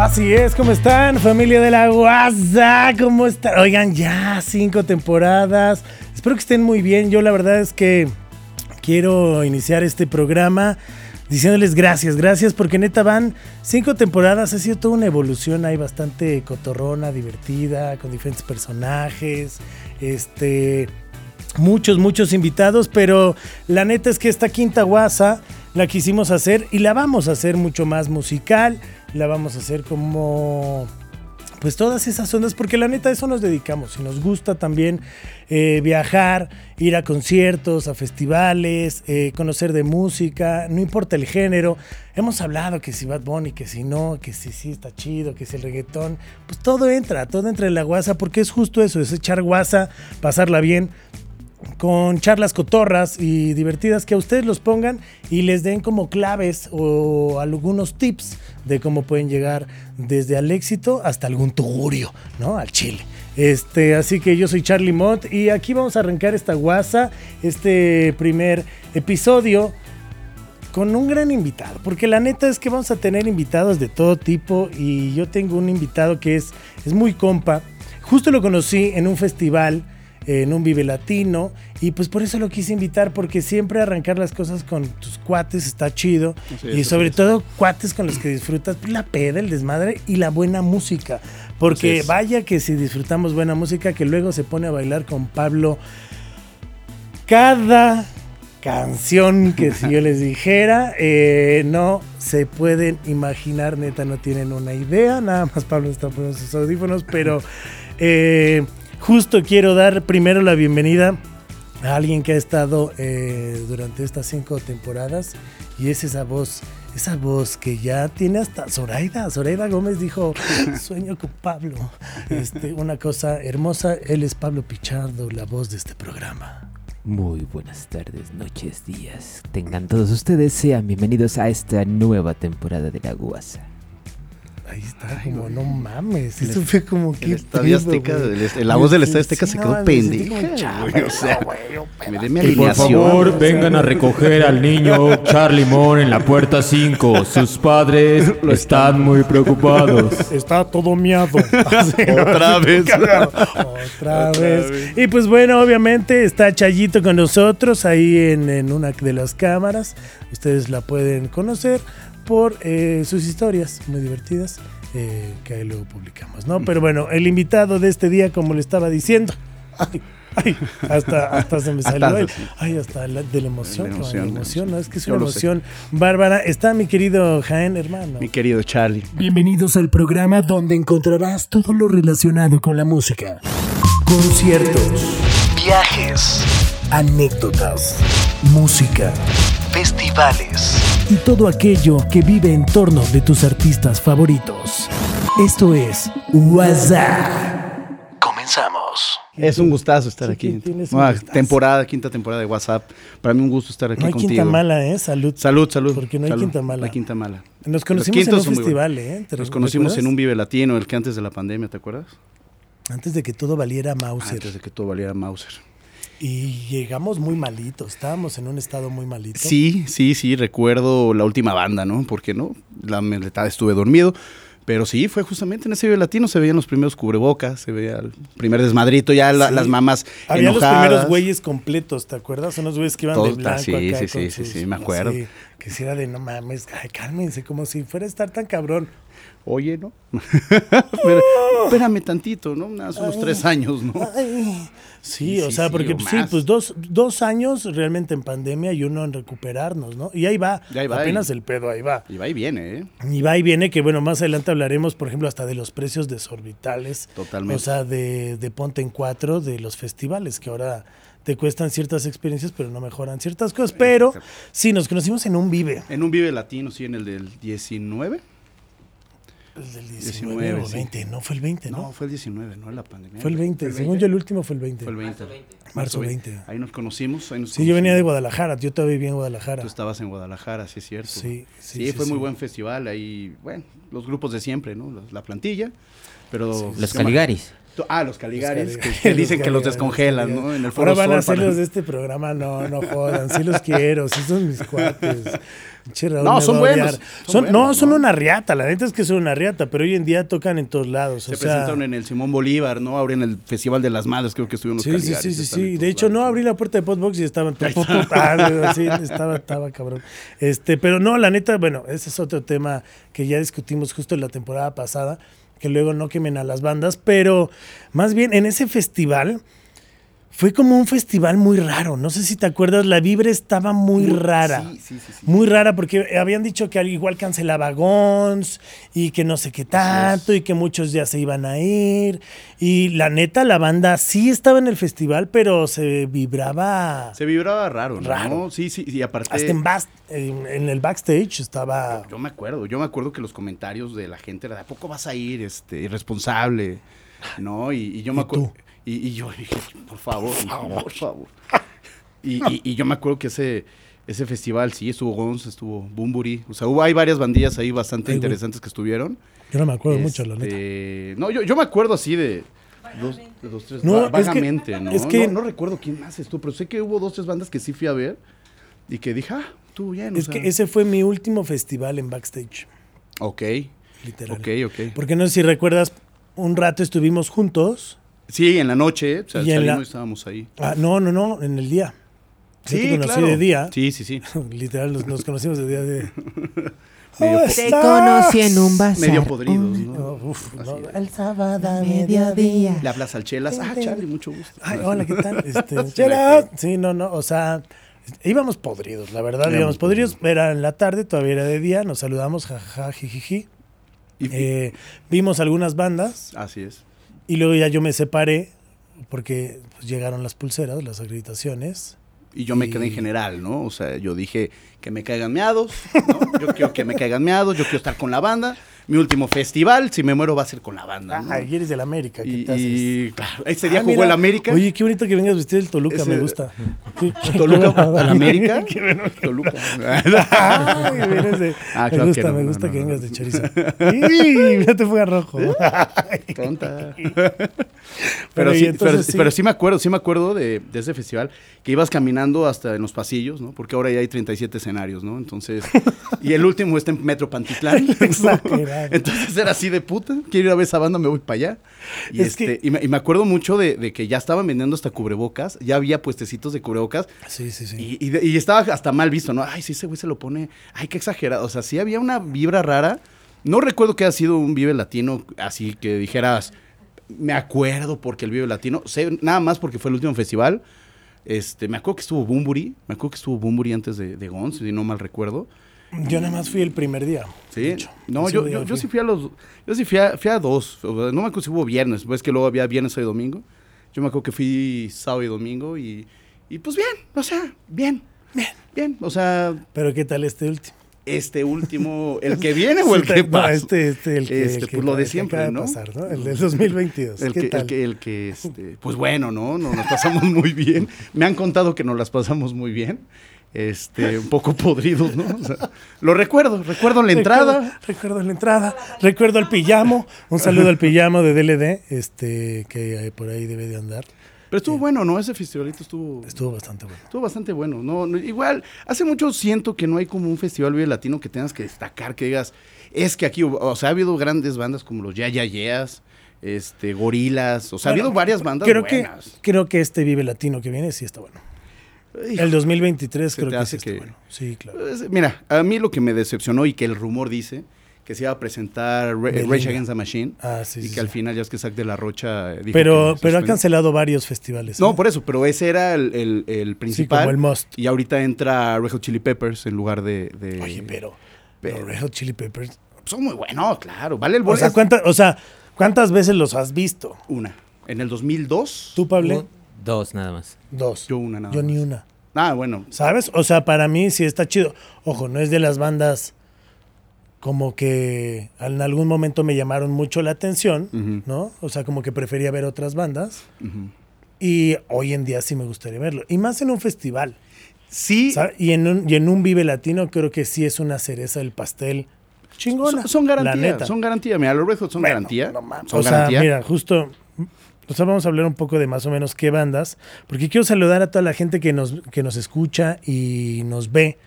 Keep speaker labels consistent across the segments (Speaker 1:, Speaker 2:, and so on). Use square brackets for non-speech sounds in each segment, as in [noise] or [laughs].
Speaker 1: Así es, ¿cómo están? Familia de la Guasa, ¿cómo están? Oigan, ya cinco temporadas. Espero que estén muy bien. Yo la verdad es que quiero iniciar este programa diciéndoles gracias, gracias porque neta van cinco temporadas, ha sido toda una evolución, hay bastante cotorrona, divertida, con diferentes personajes, este, muchos, muchos invitados, pero la neta es que esta quinta guasa la quisimos hacer y la vamos a hacer mucho más musical, la vamos a hacer como pues todas esas ondas, porque la neta a eso nos dedicamos y nos gusta también eh, viajar, ir a conciertos, a festivales, eh, conocer de música, no importa el género. Hemos hablado que si Bad Bunny, que si no, que si sí está chido, que si el reggaetón, pues todo entra, todo entra en la guasa, porque es justo eso, es echar guasa, pasarla bien, con charlas cotorras y divertidas que a ustedes los pongan y les den como claves o algunos tips de cómo pueden llegar desde al éxito hasta algún tugurio, ¿no? Al chile. Este, así que yo soy Charlie Mott y aquí vamos a arrancar esta guasa, este primer episodio con un gran invitado, porque la neta es que vamos a tener invitados de todo tipo y yo tengo un invitado que es, es muy compa. Justo lo conocí en un festival en un Vive Latino. Y pues por eso lo quise invitar, porque siempre arrancar las cosas con tus cuates está chido. y sobre todo cuates con los que disfrutas la peda, el desmadre y la buena música. Porque vaya que si disfrutamos buena música, que luego se pone a bailar con Pablo cada canción que si yo les dijera, eh, no se pueden imaginar, neta, no tienen una idea. Nada más Pablo está poniendo sus audífonos, pero... Eh, Justo quiero dar primero la bienvenida a alguien que ha estado eh, durante estas cinco temporadas y es esa voz, esa voz que ya tiene hasta Zoraida. Zoraida Gómez dijo, [laughs] sueño con Pablo. Este, una cosa hermosa, él es Pablo Pichardo, la voz de este programa.
Speaker 2: Muy buenas tardes, noches, días. Tengan todos ustedes, sean bienvenidos a esta nueva temporada de La Guasa.
Speaker 1: Ahí está, como no mames. Eso fue como que.
Speaker 3: La voz del Estadio Azteca se quedó pendeja. O sea,
Speaker 4: y por favor, vengan a recoger al niño Charlie Moon en la puerta 5. Sus padres [laughs] están muy [laughs] preocupados.
Speaker 1: Está todo miado. [laughs]
Speaker 3: Otra vez.
Speaker 1: Otra vez. Y pues bueno, obviamente está Chayito con nosotros ahí en, en una de las cámaras. Ustedes la pueden conocer por eh, sus historias muy divertidas eh, que ahí luego publicamos, ¿no? Pero bueno, el invitado de este día, como le estaba diciendo, ay, hasta, hasta se me salió el, ay, hasta la, de la emoción, de la emoción, ¿no? Es que es una emoción bárbara. Está mi querido Jaén, hermano.
Speaker 3: Mi querido Charlie.
Speaker 1: Bienvenidos al programa donde encontrarás todo lo relacionado con la música. Conciertos, viajes, anécdotas, música, festivales y todo aquello que vive en torno de tus artistas favoritos. Esto es WhatsApp. Comenzamos.
Speaker 3: Es un gustazo estar aquí. temporada, quinta temporada de WhatsApp. Para mí un gusto estar aquí
Speaker 1: no hay
Speaker 3: contigo.
Speaker 1: Quinta mala, ¿eh? Salud.
Speaker 3: Salud, salud.
Speaker 1: Porque no hay quinta mala.
Speaker 3: La quinta mala.
Speaker 1: Nos conocimos en un festival, ¿eh?
Speaker 3: Nos conocimos en un Vive Latino, el que antes de la pandemia, ¿te acuerdas?
Speaker 1: Antes de que todo valiera Mauser.
Speaker 3: Antes de que todo valiera Mauser.
Speaker 1: Y llegamos muy malitos, estábamos en un estado muy malito.
Speaker 3: Sí, sí, sí, recuerdo la última banda, ¿no? Porque no, la mitad estuve dormido. Pero sí, fue justamente en ese video latino, se veían los primeros cubrebocas, se veía el primer desmadrito, ya las mamás
Speaker 1: Había los primeros güeyes completos, ¿te acuerdas? Unos güeyes que iban de blanco
Speaker 3: sí,
Speaker 1: acá
Speaker 3: sí, sí, sí, me acuerdo.
Speaker 1: que si era de, no mames, ay, cálmense, como si fuera a estar tan cabrón
Speaker 3: oye, ¿no? [laughs] espérame tantito, ¿no? Hace unos tres años, ¿no?
Speaker 1: Sí, o sea, porque sí, pues dos, dos, años realmente en pandemia y uno en recuperarnos, ¿no? Y ahí va, apenas el pedo, ahí va.
Speaker 3: Y va y viene, ¿eh?
Speaker 1: Y va y viene, que bueno, más adelante hablaremos, por ejemplo, hasta de los precios desorbitales.
Speaker 3: Totalmente.
Speaker 1: O sea, de, de Ponte en Cuatro, de los festivales, que ahora te cuestan ciertas experiencias, pero no mejoran ciertas cosas. Pero sí, nos conocimos en un Vive.
Speaker 3: En un Vive Latino, sí, en el del 19.
Speaker 1: El del 19, 19 o 20, no fue el 20, ¿no?
Speaker 3: No, fue el 19, no la pandemia.
Speaker 1: Fue el 20, el según yo el último fue el 20.
Speaker 3: Fue el 20.
Speaker 1: Marzo 20.
Speaker 3: Ahí nos conocimos. Ahí nos
Speaker 1: sí, yo venía de Guadalajara, yo todavía vivía en Guadalajara.
Speaker 3: Tú estabas en Guadalajara, sí es cierto.
Speaker 1: Sí,
Speaker 3: sí. Sí, fue muy buen festival ahí, bueno, los grupos de siempre, ¿no? La plantilla. Pero
Speaker 2: los Caligaris.
Speaker 3: Ah, los Caligaris,
Speaker 1: Los
Speaker 3: que,
Speaker 1: Caligaris, [laughs]
Speaker 3: que dicen que los
Speaker 1: Caligaris,
Speaker 3: descongelan,
Speaker 1: Caligaris.
Speaker 3: ¿no? En el foro
Speaker 1: Ahora van a ser
Speaker 3: para-
Speaker 1: los de este programa, no, no jodan, sí los quiero, sí son mis cuates. [laughs]
Speaker 3: No, son buenos, son
Speaker 1: no, son
Speaker 3: ¿no?
Speaker 1: una riata, la neta es que son una riata, pero hoy en día tocan en todos lados.
Speaker 3: Se
Speaker 1: o sea,
Speaker 3: presentaron en el Simón Bolívar, ¿no? Ahora en el Festival de las Madres, creo que estuvieron los
Speaker 1: Sí, sí, sí, sí, De hecho, no abrí la puerta de Podbox y estaban... [laughs] Ah, [laughs] sí, estaba, estaba cabrón. Este, pero no, la neta, bueno, ese es otro tema que ya discutimos justo en la temporada pasada, que luego no quemen a las bandas, pero más bien en ese festival fue como un festival muy raro. No sé si te acuerdas, la vibra estaba muy rara.
Speaker 3: Sí, sí, sí.
Speaker 1: Muy rara porque habían dicho que al igual cancelaba Gons y que no sé qué tanto y que muchos ya se iban a ir. Y la neta, la banda sí estaba en el festival, pero se vibraba
Speaker 3: Se vibraba raro, ¿no?
Speaker 1: Raro.
Speaker 3: Sí, sí, y aparte...
Speaker 1: hasta en, bas- en, en el backstage estaba...
Speaker 3: Yo me acuerdo, yo me acuerdo que los comentarios de la gente era, ¿a poco vas a ir, este, irresponsable? ¿No? Y, y yo me
Speaker 1: ¿Y
Speaker 3: acuerdo...
Speaker 1: tú?
Speaker 3: Y, y yo dije, por favor, por favor. Y, y- y yo me acuerdo que ese, ese festival, sí, estuvo Gons, estuvo Bumburi. O sea, hubo, hay varias bandillas ahí bastante
Speaker 1: Ay,
Speaker 3: interesantes que estuvieron.
Speaker 1: Yo no me acuerdo mucho, la neta.
Speaker 3: Este, No, yo, yo me acuerdo así de... Dos, de dos, tres,
Speaker 1: No,
Speaker 3: va-
Speaker 1: es que-
Speaker 3: vagamente, ¿no?
Speaker 1: es que-
Speaker 3: no? no recuerdo quién más estuvo, pero sé que hubo dos, tres bandas que sí fui a ver y que dije, ah, estuvo bien. o
Speaker 1: Es
Speaker 3: sea,
Speaker 1: que ese fue mi último festival en backstage,
Speaker 3: Ok,
Speaker 1: literal.
Speaker 3: ok, ok.
Speaker 1: Porque no sé si recuerdas, un rato estuvimos juntos.
Speaker 3: Sí, en la noche, o sea,
Speaker 1: Y la-
Speaker 3: y estábamos ahí.
Speaker 1: Ah, no, no, no, en el día. Yo te conocí
Speaker 3: claro.
Speaker 1: de día.
Speaker 3: Sí, sí, sí. [laughs]
Speaker 1: Literal, nos, nos conocimos de día de... [laughs]
Speaker 3: Medio
Speaker 1: ¿Cómo
Speaker 3: po-
Speaker 2: Te conocí en un bazar.
Speaker 3: Medio podridos,
Speaker 2: un
Speaker 3: ¿no?
Speaker 1: Oh, uf, el sábado a
Speaker 2: mediodía.
Speaker 1: mediodía.
Speaker 3: Le hablas al Chelas. Ah, Charlie, mucho gusto.
Speaker 1: Ay, hola, ¿qué tal? [laughs] Este,
Speaker 3: Sí,
Speaker 1: chela. Sí, no, no, o sea, íbamos podridos, la verdad,
Speaker 3: Íbamos
Speaker 1: íbamos podridos. Era en la tarde, todavía era de día, nos saludamos, jajaja, jijiji.
Speaker 3: Y-
Speaker 1: Eh, vimos algunas bandas
Speaker 3: Así es.
Speaker 1: Y luego ya yo me separé porque pues, llegaron las pulseras, las acreditaciones.
Speaker 3: Y yo me quedé en general, ¿no? O sea, yo dije que me caigan meados, ¿no? Yo quiero que me caigan meados, yo quiero estar con la banda. Mi último festival, si me muero, va a ser con la banda, ¿no?
Speaker 1: Ah, y eres del América, ¿qué
Speaker 3: Y,
Speaker 1: te haces?
Speaker 3: y, claro, ese día
Speaker 1: Ah,
Speaker 3: jugó
Speaker 1: mira.
Speaker 3: el América.
Speaker 1: Oye, qué bonito que vengas vestido del Toluca,
Speaker 3: Ese-
Speaker 1: me gusta. [laughs] Qué- qué
Speaker 3: Toluca al. América. [laughs] Toluca.
Speaker 1: Ay, de- [laughs]
Speaker 3: Ah,
Speaker 1: me
Speaker 3: claro
Speaker 1: gusta,
Speaker 3: que no,
Speaker 1: me
Speaker 3: no,
Speaker 1: gusta
Speaker 3: no,
Speaker 1: que
Speaker 3: no.
Speaker 1: vengas de chorizo. ¡Y! Ya te fue a rojo.
Speaker 3: Tonta.
Speaker 1: Pero,
Speaker 3: sí, pero,
Speaker 1: sí.
Speaker 3: pero sí me acuerdo, sí me acuerdo de, de ese festival, que ibas caminando hasta en los pasillos, ¿no? Porque ahora ya hay 37 escenarios, ¿no? Entonces, y el último está en Metro Pantitlán. ¿no? Entonces era así de puta, quiero ir a ver esa banda, me voy para allá. Y,
Speaker 1: Es
Speaker 3: este,
Speaker 1: que-
Speaker 3: y, me, y me acuerdo mucho de, de que ya estaban vendiendo hasta cubrebocas, ya había puestecitos de cubrebocas,
Speaker 1: Sí, sí, sí.
Speaker 3: y, y de- y estaba hasta mal visto, ¿no? Ay, sí, ese güey se lo pone. Ay, qué exagerado. O sea, sí había una vibra rara. No recuerdo que haya sido un Vive Latino así que dijeras, me acuerdo porque el Vive Latino, sé nada más porque fue el último festival. Este, me acuerdo que estuvo Bumburi, me acuerdo que estuvo Bumburi antes de, de Gons, si no mal recuerdo.
Speaker 1: Yo nada más fui el primer día.
Speaker 3: Sí, no, yo, yo, yo sí fui a los, yo sí fui a, fui a dos, O sea, no me acuerdo si hubo viernes, ves que luego había viernes y domingo. Yo me acuerdo que fui sábado y domingo y, y pues bien, o sea, bien, bien, bien, o sea,
Speaker 1: Pero ¿qué tal este último?
Speaker 3: este último, el que [laughs] viene o el que
Speaker 1: no,
Speaker 3: pasa.
Speaker 1: este, este, el que,
Speaker 3: Este,
Speaker 1: el que
Speaker 3: pues lo de
Speaker 1: que
Speaker 3: siempre,
Speaker 1: de
Speaker 3: ¿no?
Speaker 1: pasar, ¿no? El del 2022.
Speaker 3: El
Speaker 1: ¿Qué
Speaker 3: que,
Speaker 1: tal?
Speaker 3: el que, el que, este, pues bueno, ¿no? Nos las pasamos muy bien. Me han contado que nos las pasamos muy bien. Este, un poco podridos, ¿no? O sea, lo recuerdo, recuerdo la entrada.
Speaker 1: Recuerdo, recuerdo la entrada, recuerdo al pillamo. Un saludo al pillamo de DLD, este, que eh, por ahí debe de andar.
Speaker 3: Pero estuvo bueno, ¿no? Ese festivalito estuvo,
Speaker 1: Estuvo bastante bueno.
Speaker 3: estuvo bastante bueno. No, no, igual, hace mucho siento que no hay como un festival Vive Latino que tengas que destacar, que digas, es que aquí, o sea, ha habido grandes bandas como los Ya Ya Yeahs, este, Gorilas, o sea, ha habido varias bandas
Speaker 1: Creo que, creo que este Vive Latino que viene sí está bueno.
Speaker 3: Hijo,
Speaker 1: El 2023
Speaker 3: Se
Speaker 1: creo que
Speaker 3: que-
Speaker 1: bueno. Sí, claro.
Speaker 3: Pues, mira, a mí lo que me decepcionó y que el rumor dice que se iba a presentar. Rage Against the Machine
Speaker 1: Ah, sí,
Speaker 3: y
Speaker 1: sí,
Speaker 3: que al final ya es que Zack de la Rocha dijo
Speaker 1: Pero,
Speaker 3: que
Speaker 1: pero ha cancelado varios festivales.
Speaker 3: No,
Speaker 1: ¿eh?
Speaker 3: por eso, pero ese era el, el- el
Speaker 1: Sí,
Speaker 3: principal.
Speaker 1: como el Must.
Speaker 3: Y ahorita entra Red Hot Chili Peppers en lugar de... de-
Speaker 1: Oye, pero,
Speaker 3: pero-
Speaker 1: pero Red Hot Chili Peppers.
Speaker 3: Son muy buenos, claro. Vale el
Speaker 1: O sea, ¿cuántas, o sea, ¿cuántas veces los has visto?
Speaker 3: Una. En el 2002.
Speaker 1: ¿Tú, Pablo?
Speaker 2: Dos nada más.
Speaker 1: Dos.
Speaker 3: Yo una nada
Speaker 1: Yo ni
Speaker 3: más.
Speaker 1: una.
Speaker 3: Ah, bueno.
Speaker 1: ¿Sabes? O sea, para mí sí está chido. Ojo, no es de las bandas como que en algún momento me llamaron mucho la atención. ¿no? O sea, como que prefería ver otras bandas. Y hoy en día sí me gustaría verlo. Y más en un festival.
Speaker 3: Sí,
Speaker 1: ¿sabes? Y en un, y en un Vive Latino creo que sí es una cereza del pastel chingona.
Speaker 3: son, son
Speaker 1: la
Speaker 3: garantía. Son garantía. Mira, los Red Hot son
Speaker 1: Bueno,
Speaker 3: garantía.
Speaker 1: no mames.
Speaker 3: son
Speaker 1: o sea,
Speaker 3: garantía.
Speaker 1: mira, justo sea, vamos a hablar un poco de más o menos qué bandas, porque quiero saludar a toda la gente que nos, que nos escucha y nos ve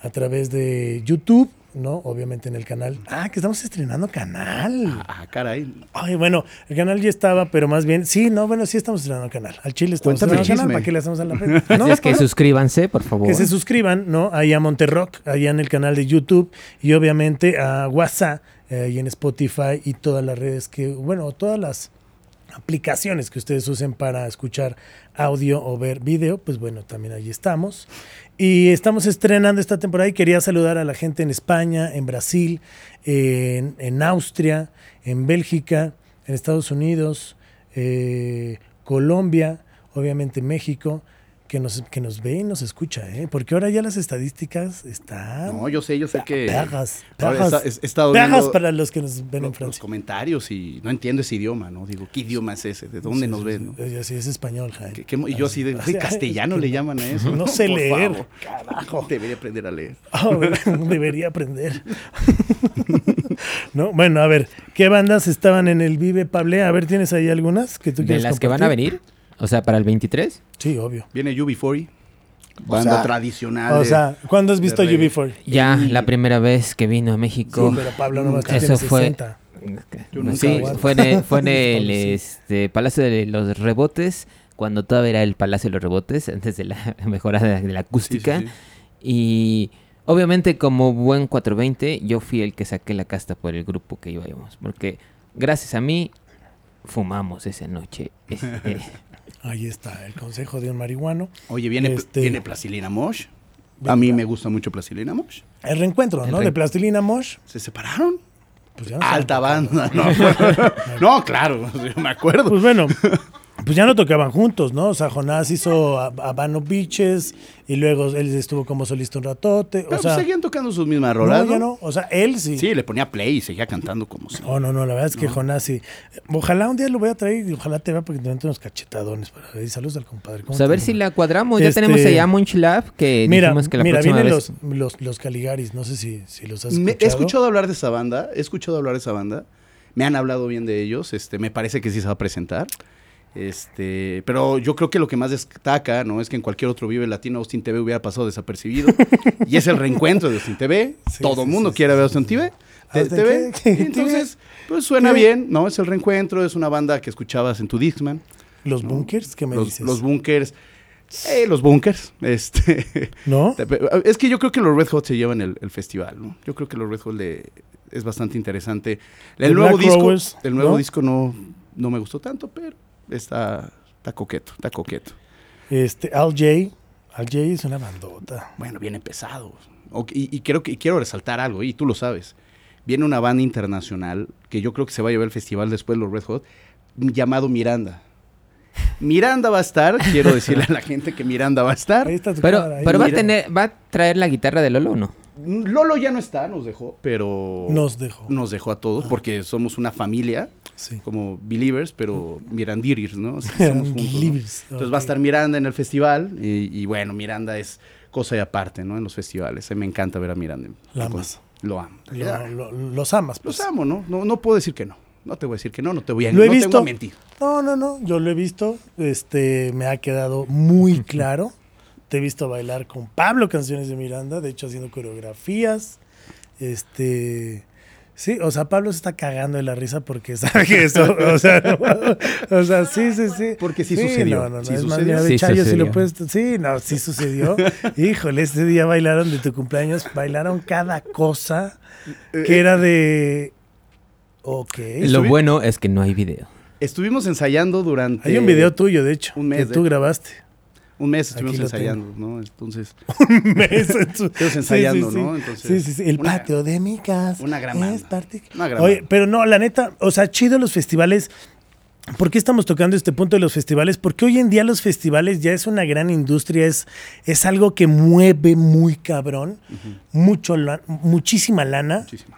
Speaker 1: a través de YouTube, ¿no? Obviamente en el canal. Ah, que estamos estrenando canal.
Speaker 3: Ah, caray.
Speaker 1: Ay, bueno, el canal ya estaba, pero más bien, sí, no, bueno, sí estamos estrenando canal. Al Chile estamos
Speaker 3: Cuéntame el
Speaker 1: estrenando canal,
Speaker 3: chisme.
Speaker 1: ¿para qué le hacemos a la red? [laughs] No,
Speaker 2: es que
Speaker 1: no,
Speaker 2: suscríbanse, por favor.
Speaker 1: que se suscriban, ¿no? Ahí a Monterrock, allá en el canal de YouTube y obviamente a WhatsApp, eh, ahí en Spotify y todas las redes que, bueno, todas las aplicaciones que ustedes usen para escuchar audio o ver video, pues bueno, también ahí estamos. Y estamos estrenando esta temporada y quería saludar a la gente en España, en Brasil, en, Austria, en Bélgica, en Estados Unidos, eh, Colombia, obviamente México, que nos, que nos ve y nos escucha, ¿eh? porque ahora ya las estadísticas están...
Speaker 3: No, yo sé, yo sé que.
Speaker 1: Perras,
Speaker 3: Ahora
Speaker 1: perras.
Speaker 3: he, he estado
Speaker 1: Perras
Speaker 3: viendo
Speaker 1: para los que nos ven en
Speaker 3: los, los
Speaker 1: Francia.
Speaker 3: comentarios y no entiendo ese idioma, ¿no? Digo, ¿qué idioma es ese? ¿De dónde
Speaker 1: Sí,
Speaker 3: nos
Speaker 1: sí,
Speaker 3: ven? no?
Speaker 1: sí, sí, es español, Jaime.
Speaker 3: ¿Qué- qué mo- y yo así de, ay, castellano le llaman a eso. [laughs]
Speaker 1: No sé
Speaker 3: Por
Speaker 1: leer.
Speaker 3: favor.
Speaker 1: Carajo. [laughs]
Speaker 3: Debería aprender a leer. [laughs]
Speaker 1: Oh, debería aprender. ¿No? Bueno, a ver, ¿qué bandas estaban en el Vive Pable? A ver, ¿tienes ahí algunas que tú
Speaker 2: ¿De
Speaker 1: quieres
Speaker 2: las que van a venir? O sea, para el 23.
Speaker 1: Sí, obvio.
Speaker 3: Viene UB40, banda
Speaker 1: sea,
Speaker 3: tradicional.
Speaker 1: O sea, ¿cuándo has visto
Speaker 3: reggae.
Speaker 1: UB4?
Speaker 2: Ya,
Speaker 3: Y-
Speaker 2: la primera vez que vino a México.
Speaker 1: Sí, pero Pablo no
Speaker 2: Eso fue-
Speaker 1: 60.
Speaker 3: Yo nunca
Speaker 2: Sí,
Speaker 3: aguanto.
Speaker 2: fue en el, fue en [laughs] el, este, Palacio de los Rebotes, cuando todavía era el Palacio de los Rebotes, antes de la [laughs] mejora de, de la
Speaker 3: Sí, sí,
Speaker 2: acústica.
Speaker 3: sí.
Speaker 2: Y obviamente como buen 420, yo fui el que saqué la casta por el grupo que íbamos. Porque gracias a mí fumamos esa noche. Este, [laughs]
Speaker 1: Ahí está, el consejo de un marihuano.
Speaker 3: Oye, viene,
Speaker 1: Este-
Speaker 3: viene Plastilina Mosh. A mí me gusta mucho Plastilina Mosh.
Speaker 1: El reencuentro,
Speaker 2: El
Speaker 1: ¿no?
Speaker 2: re-
Speaker 1: De Plastilina Mosh.
Speaker 3: ¿Se separaron?
Speaker 1: Pues ya no
Speaker 3: Alta banda. No, [laughs] [laughs] no claro, [laughs] yo me acuerdo.
Speaker 1: Pues bueno, pues ya no tocaban juntos, ¿no? O sea, Jonás hizo a- Habano Beaches y luego él estuvo como solista un ratote.
Speaker 3: Pero
Speaker 1: O sea,
Speaker 3: seguían tocando sus mismas
Speaker 1: no,
Speaker 3: rolas.
Speaker 1: ya no. O sea, él sí.
Speaker 3: Sí, le ponía play y seguía cantando como si.
Speaker 1: Oh, no, no, la verdad es que Jonás sí. Ojalá un día lo voy a traer y ojalá te vea porque te meten unos cachetadones para ver. Y saludos al compadre. ¿Cómo
Speaker 2: pues a ver si la cuadramos. Ya
Speaker 1: Este-
Speaker 2: tenemos allá Munch Lab, que
Speaker 1: Mira,
Speaker 2: dijimos que la
Speaker 1: mira,
Speaker 2: próxima
Speaker 1: vienen
Speaker 2: vez...
Speaker 1: los, los, los Caligaris. No sé si, si los has
Speaker 3: Me-
Speaker 1: escuchado.
Speaker 3: he escuchado hablar de esa banda, he escuchado hablar de esa banda. Me han hablado bien de ellos, este, me parece que sí se va a presentar. Este, pero yo creo que lo que más destaca, ¿no? Es que en cualquier otro Vive Latino Austin TV hubiera pasado desapercibido. [laughs] y es el reencuentro de Austin TV.
Speaker 1: Sí,
Speaker 3: Todo el
Speaker 1: sí,
Speaker 3: mundo
Speaker 1: sí,
Speaker 3: quiere ver Austin. TV. Entonces, [laughs] pues suena bien, ¿no? Es el reencuentro, es una banda que escuchabas en tu Dixman.
Speaker 1: Los bunkers, ¿qué me
Speaker 3: Los,
Speaker 1: dices?
Speaker 3: los bunkers. Eh, los bunkers. Este. [laughs]
Speaker 1: ¿No?
Speaker 3: Es que yo creo que los Red Hot se llevan el, el festival, ¿no? Yo creo que los Red Hot le, es bastante interesante. El nuevo
Speaker 1: Black
Speaker 3: disco,
Speaker 1: Rowers,
Speaker 3: el nuevo
Speaker 1: ¿no?
Speaker 3: disco no, no me gustó tanto, pero está, está coqueto, está coqueto.
Speaker 1: Este, Al J. Al J es una bandota.
Speaker 3: Bueno, viene pesado. Ok, y, y creo que y quiero resaltar algo, y tú lo sabes. Viene una banda internacional que yo creo que se va a llevar el festival después los Red Hot, llamado Miranda. Miranda va a estar, quiero decirle a la gente que Miranda va a estar.
Speaker 1: Ahí está tu
Speaker 2: Pero,
Speaker 1: ahí.
Speaker 2: pero va a tener, va a traer la guitarra de Lolo, ¿o ¿no?
Speaker 3: Lolo ya no está, nos dejó, pero
Speaker 1: Nos dejó.
Speaker 3: nos dejó a todos porque somos una familia
Speaker 1: Sí.
Speaker 3: como believers, pero [laughs] mirandiris, ¿no? Somos juntos, ¿no? Entonces va a estar Miranda en el festival y, y bueno, Miranda es cosa y aparte, ¿no? En los festivales. A mí me encanta ver a Miranda.
Speaker 1: La amas.
Speaker 3: Lo amo.
Speaker 1: Lo- lo- los amas, pues.
Speaker 3: Los amo, ¿no? ¿no? No puedo decir que no. No te voy a decir que no, no te voy a,
Speaker 1: Lo he
Speaker 3: no te
Speaker 1: visto.
Speaker 3: voy a mentir.
Speaker 1: No, no, no. Yo lo he visto. Este, me ha quedado muy claro. Te he visto bailar con Pablo canciones de Miranda, de hecho haciendo coreografías. Este, sí, o sea, Pablo se está cagando de la risa porque sabe que eso, o sea, no, o sea, sí, sí, sí.
Speaker 3: Porque sí sucedió,
Speaker 1: No, no, no,
Speaker 3: sí
Speaker 1: es más, mira, de
Speaker 2: Sí
Speaker 1: Chayo, si lo puedes, sí, no, sí sucedió. Híjole, este día bailaron de tu cumpleaños, bailaron cada cosa
Speaker 3: Eh,
Speaker 1: que era de, ok.
Speaker 2: Lo bueno es que no hay video.
Speaker 3: Estuvimos ensayando durante...
Speaker 1: Hay un video tuyo, de hecho,
Speaker 3: un mes,
Speaker 1: que tú grabaste.
Speaker 3: Un mes estuvimos ensayando, ¿no? Entonces... [laughs]
Speaker 1: mes [laughs] en su-
Speaker 3: Estuvimos ensayando,
Speaker 1: sí, sí,
Speaker 3: ¿no? Entonces,
Speaker 1: sí, sí, sí. El
Speaker 3: una-
Speaker 1: patio de mi casa.
Speaker 3: una gran
Speaker 1: es parte-
Speaker 3: Una gran
Speaker 1: Oye, pero no, la neta, o sea, chido los festivales. ¿Por qué estamos tocando este punto de los festivales? Porque hoy en día los festivales ya es una gran industria, es, es algo que mueve muy cabrón, mucho la- muchísima lana.
Speaker 3: Muchísimo.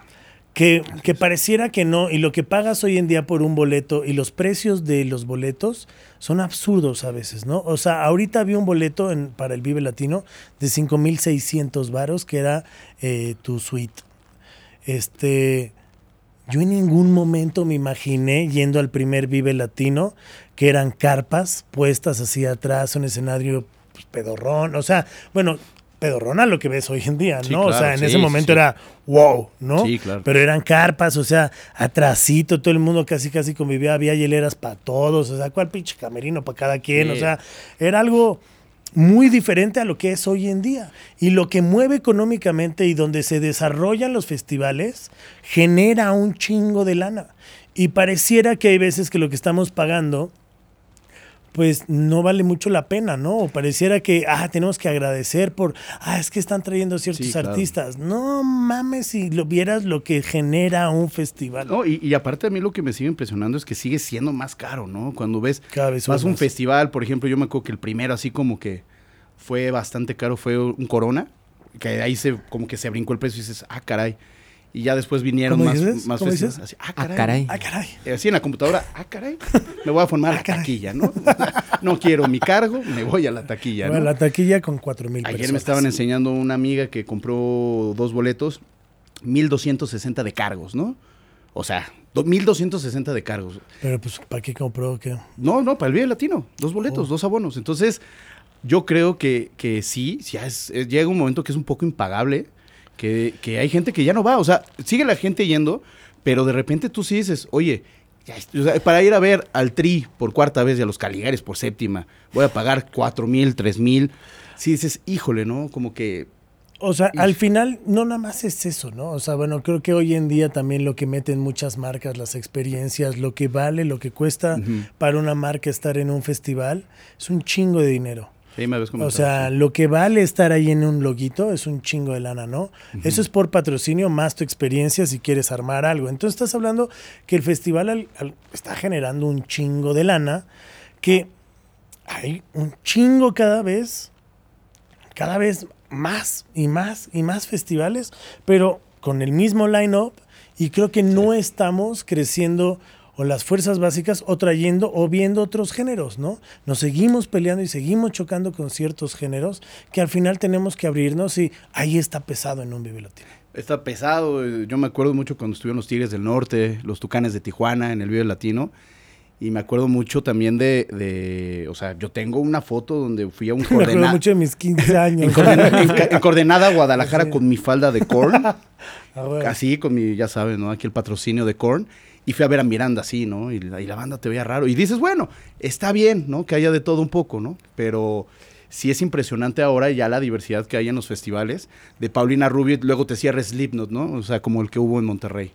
Speaker 1: Que, que pareciera que no, y lo que pagas hoy en día por un boleto y los precios de los boletos son absurdos a veces, ¿no? O sea, ahorita había un boleto en- para el Vive Latino de 5.600 varos, que era eh, tu suite. Este, yo en ningún momento me imaginé yendo al primer Vive Latino, que eran carpas puestas así atrás, un escenario pues, pedorrón, o sea, bueno, pedorrón a lo que ves hoy en día, ¿no?
Speaker 3: Sí,
Speaker 1: o sea, en
Speaker 3: sí,
Speaker 1: ese momento
Speaker 3: sí.
Speaker 1: era wow, ¿no?
Speaker 3: Sí, claro.
Speaker 1: Pero eran carpas, o sea, atrasito, todo el mundo casi casi convivía, había hieleras para todos, o sea, cuál pinche camerino para cada quien, o sea, era algo muy diferente a lo que es hoy en día. Y lo que mueve económicamente y donde se desarrollan los festivales genera un chingo de lana. Y pareciera que hay veces que lo que estamos pagando pues no vale mucho la pena, ¿no? O pareciera que, ah, tenemos que agradecer por, ah, es que están trayendo ciertos
Speaker 3: Sí, claro.
Speaker 1: artistas. No mames si lo vieras lo que genera un festival.
Speaker 3: No, y, y aparte a mí lo que me sigue impresionando es que sigue siendo más caro, ¿no? Cuando ves
Speaker 1: Cada vez
Speaker 3: un festival, por ejemplo, yo me acuerdo que el primero así como que fue bastante caro, fue un Corona, que ahí se como que se brincó el precio y dices, ah, caray. Y ya después vinieron
Speaker 1: ¿Cómo
Speaker 3: más,
Speaker 1: dices?
Speaker 3: más
Speaker 1: ¿Cómo dices?
Speaker 3: así, ah,
Speaker 2: Ah,
Speaker 3: caray.
Speaker 1: Ah, caray.
Speaker 3: Eh, Así en la computadora, ah, caray, me voy a formar la
Speaker 1: Ah, caray.
Speaker 3: taquilla, ¿no? No quiero mi cargo, me voy a la taquilla,
Speaker 1: Bueno,
Speaker 3: ¿no?
Speaker 1: la taquilla con cuatro mil
Speaker 3: Ayer
Speaker 1: personas.
Speaker 3: me estaban enseñando una amiga que compró dos boletos, 1260 de cargos, ¿no? O sea, do- 1260 de cargos.
Speaker 1: Pero pues, ¿para qué compró? ¿Qué?
Speaker 3: No, no, para el Vive Latino, dos boletos,
Speaker 1: Oh.
Speaker 3: dos abonos. Entonces, yo creo que, que sí, ya es, es- llega un momento que es un poco impagable, que, que hay gente que ya no va, o sea, sigue la gente yendo, pero de repente tú sí dices, oye, o sea, para ir a ver al Tri por cuarta vez y a los Caligares por séptima, voy a pagar cuatro mil, tres mil. Sí dices, híjole, ¿no? Como que
Speaker 1: O sea,
Speaker 3: Y-
Speaker 1: al final no nada más es eso, ¿no? O sea, bueno, creo que hoy en día también lo que meten muchas marcas, las experiencias, lo que vale, lo que cuesta para una marca estar en un festival, es un chingo de dinero.
Speaker 3: Sí, me habías
Speaker 1: O sea, lo que vale estar ahí en un loguito es un chingo de lana, ¿no? Eso es por patrocinio más tu experiencia si quieres armar algo. Entonces estás hablando que el festival al- al- está generando un chingo de lana, que hay un chingo cada vez, cada vez más y más y más festivales, pero con el mismo line-up y creo que no estamos creciendo o las fuerzas básicas o trayendo o viendo otros géneros, ¿no? Nos seguimos peleando y seguimos chocando con ciertos géneros que al final tenemos que abrirnos y ahí está pesado en un Latino.
Speaker 3: Está pesado. eh, Yo me acuerdo mucho cuando estuvieron los Tigres del Norte, los Tucanes de Tijuana en el Vive Latino. Y me acuerdo mucho también de, de- o sea, yo tengo una foto donde fui a un [laughs]
Speaker 1: Me acuerdo mucho de mis 15 [laughs] años.
Speaker 3: En, coordenada Guadalajara
Speaker 1: Sí.
Speaker 3: con mi falda de corn, [laughs]
Speaker 1: Ah,
Speaker 3: así con mi, ya sabes, ¿no? Aquí el patrocinio de corn. Y fui a ver a Miranda así, ¿no? Y la, y la banda te veía raro. Y dices, bueno, está bien, ¿no? Que haya de todo un poco, ¿no? Pero sí es impresionante ahora ya la diversidad que hay en los festivales. De Paulina Rubio, luego te cierra Slipknot, ¿no? O sea, como el que hubo en Monterrey.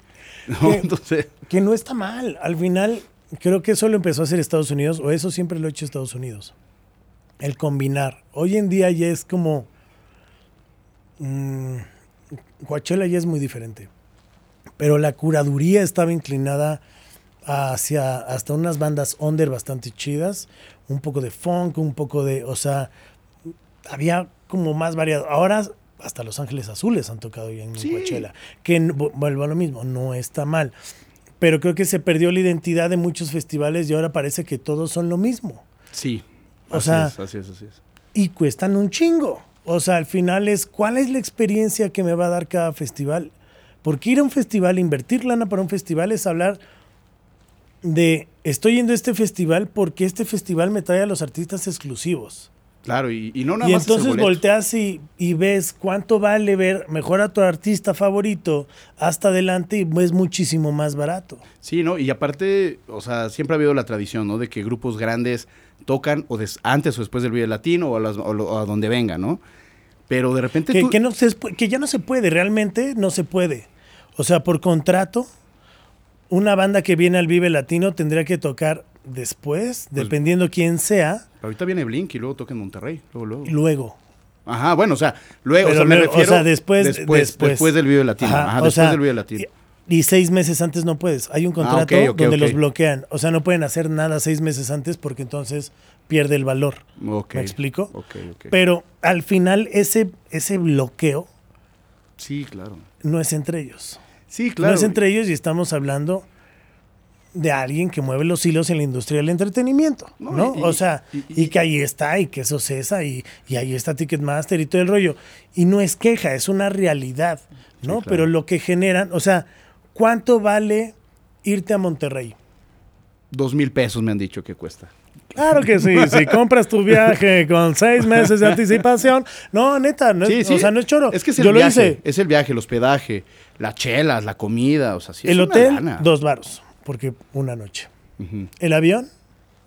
Speaker 3: ¿no?
Speaker 1: ¿Qué? [laughs]
Speaker 3: Entonces,
Speaker 1: Que no está mal. Al final, creo que eso lo empezó a hacer Estados Unidos, o eso siempre lo ha hecho Estados Unidos. El combinar. Hoy en día ya es como. mm, Coachella ya es muy diferente. Pero la curaduría estaba inclinada hacia hasta unas bandas under bastante chidas. Un poco de funk, un poco de. O sea, había como más variado. Ahora hasta Los Ángeles Azules han tocado ya en
Speaker 3: Sí.
Speaker 1: Coachella. Que vuelvo a lo mismo, no está mal. Pero creo que se perdió la identidad de muchos festivales y ahora parece que todos son lo mismo.
Speaker 3: sí.
Speaker 1: O
Speaker 3: así
Speaker 1: sea-
Speaker 3: es, así es, así es.
Speaker 1: Y cuestan un chingo. O sea, al final es cuál es la experiencia que me va a dar cada festival. Porque ir a un festival, invertir lana para un festival es hablar de estoy yendo a este festival porque este festival me trae a los artistas exclusivos.
Speaker 3: Claro, y, y no nada
Speaker 1: Y
Speaker 3: más el
Speaker 1: entonces volteas y, y ves cuánto vale ver mejor a tu artista favorito hasta adelante y es muchísimo más barato.
Speaker 3: Sí, ¿no? Y aparte, o sea, siempre ha habido la tradición, ¿no? De que grupos grandes tocan o des- antes o después del Vive Latino o a, las- o lo- o a donde venga, ¿no? Pero de repente
Speaker 1: Que,
Speaker 3: tú...
Speaker 1: que no se, que ya no se puede, realmente no se puede. O sea, por contrato, una banda que viene al Vive Latino tendría que tocar después,
Speaker 3: Pues
Speaker 1: dependiendo quién sea,
Speaker 3: Ahorita viene Blink y luego toca en Monterrey, luego, luego.
Speaker 1: luego.
Speaker 3: Ajá, bueno, o sea, luego, o sea, me
Speaker 1: luego, o
Speaker 3: refiero...
Speaker 1: sea, después-
Speaker 3: después,
Speaker 1: después.
Speaker 3: después del Vive Latino.
Speaker 1: Ajá,
Speaker 3: después
Speaker 1: sea,
Speaker 3: del Vive Latino.
Speaker 1: Y, y seis meses antes no puedes. Hay un
Speaker 3: Ah,
Speaker 1: contrato donde los bloquean. O sea, no pueden hacer nada seis meses antes porque entonces pierde el valor. ¿Me explico? Pero al final ese, ese bloqueo
Speaker 3: Sí, claro.
Speaker 1: no es entre ellos.
Speaker 3: Sí, claro.
Speaker 1: No es entre ellos y estamos hablando de alguien que mueve los hilos en la industria del entretenimiento,
Speaker 3: No,
Speaker 1: ¿no?
Speaker 3: y-
Speaker 1: o sea,
Speaker 3: y-
Speaker 1: y,
Speaker 3: y-
Speaker 1: que ahí está, y que eso cesa, y, y ahí está Ticketmaster y todo el rollo. Y no es queja, es una realidad, ¿no?
Speaker 3: claro.
Speaker 1: Pero lo que generan, o sea, ¿cuánto vale irte a Monterrey?
Speaker 3: Dos mil pesos me han dicho que cuesta.
Speaker 1: Claro que sí, si compras tu viaje con seis meses de anticipación, no, neta, no, es- o sea, no es choro.
Speaker 3: Es que es el
Speaker 1: Yo lo
Speaker 3: viaje,
Speaker 1: hice.
Speaker 3: es el viaje, el hospedaje, las chelas, la comida, o sea, sí es
Speaker 1: el
Speaker 3: una
Speaker 1: hotel,
Speaker 3: lana.
Speaker 1: dos varos, porque una noche. El avión,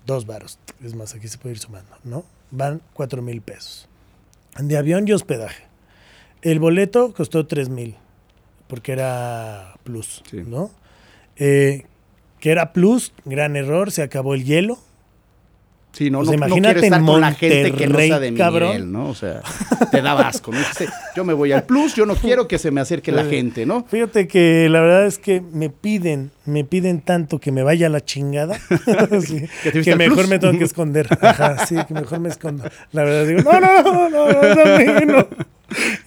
Speaker 1: dos varos. Es más, aquí se puede ir sumando, ¿no? Van cuatro mil pesos. De avión y hospedaje. El boleto costó tres mil, porque era plus,
Speaker 3: Sí.
Speaker 1: ¿no? Eh, que era plus, gran error, se acabó el hielo.
Speaker 3: Sí, no,
Speaker 1: pues
Speaker 3: no,
Speaker 1: imagínate
Speaker 3: no estar con la gente que no de mi nivel, ¿no? O sea, [laughs] te da vasco. ¿no? Este, yo me voy al plus, yo no quiero que se me acerque la eh, gente, ¿no?
Speaker 1: Fíjate que la verdad es que me piden, me piden tanto que me vaya a la chingada. [laughs] [laughs]
Speaker 3: que
Speaker 1: mejor me tengo que esconder. Ajá, sí, que mejor me escondo. La verdad digo, no, no, no, no, no, no.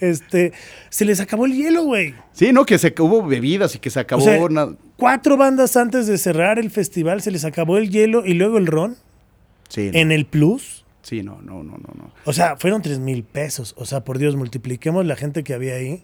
Speaker 1: Este, se les acabó el hielo, güey.
Speaker 3: Sí, no, que se hubo bebidas y que se acabó.
Speaker 1: O cuatro bandas antes de cerrar el festival se les acabó el hielo y luego el ron.
Speaker 3: Sí, no,
Speaker 1: en el plus.
Speaker 3: sí, no, no, no, no, no.
Speaker 1: O sea, fueron tres mil pesos. O sea, por Dios, multipliquemos la gente que había ahí.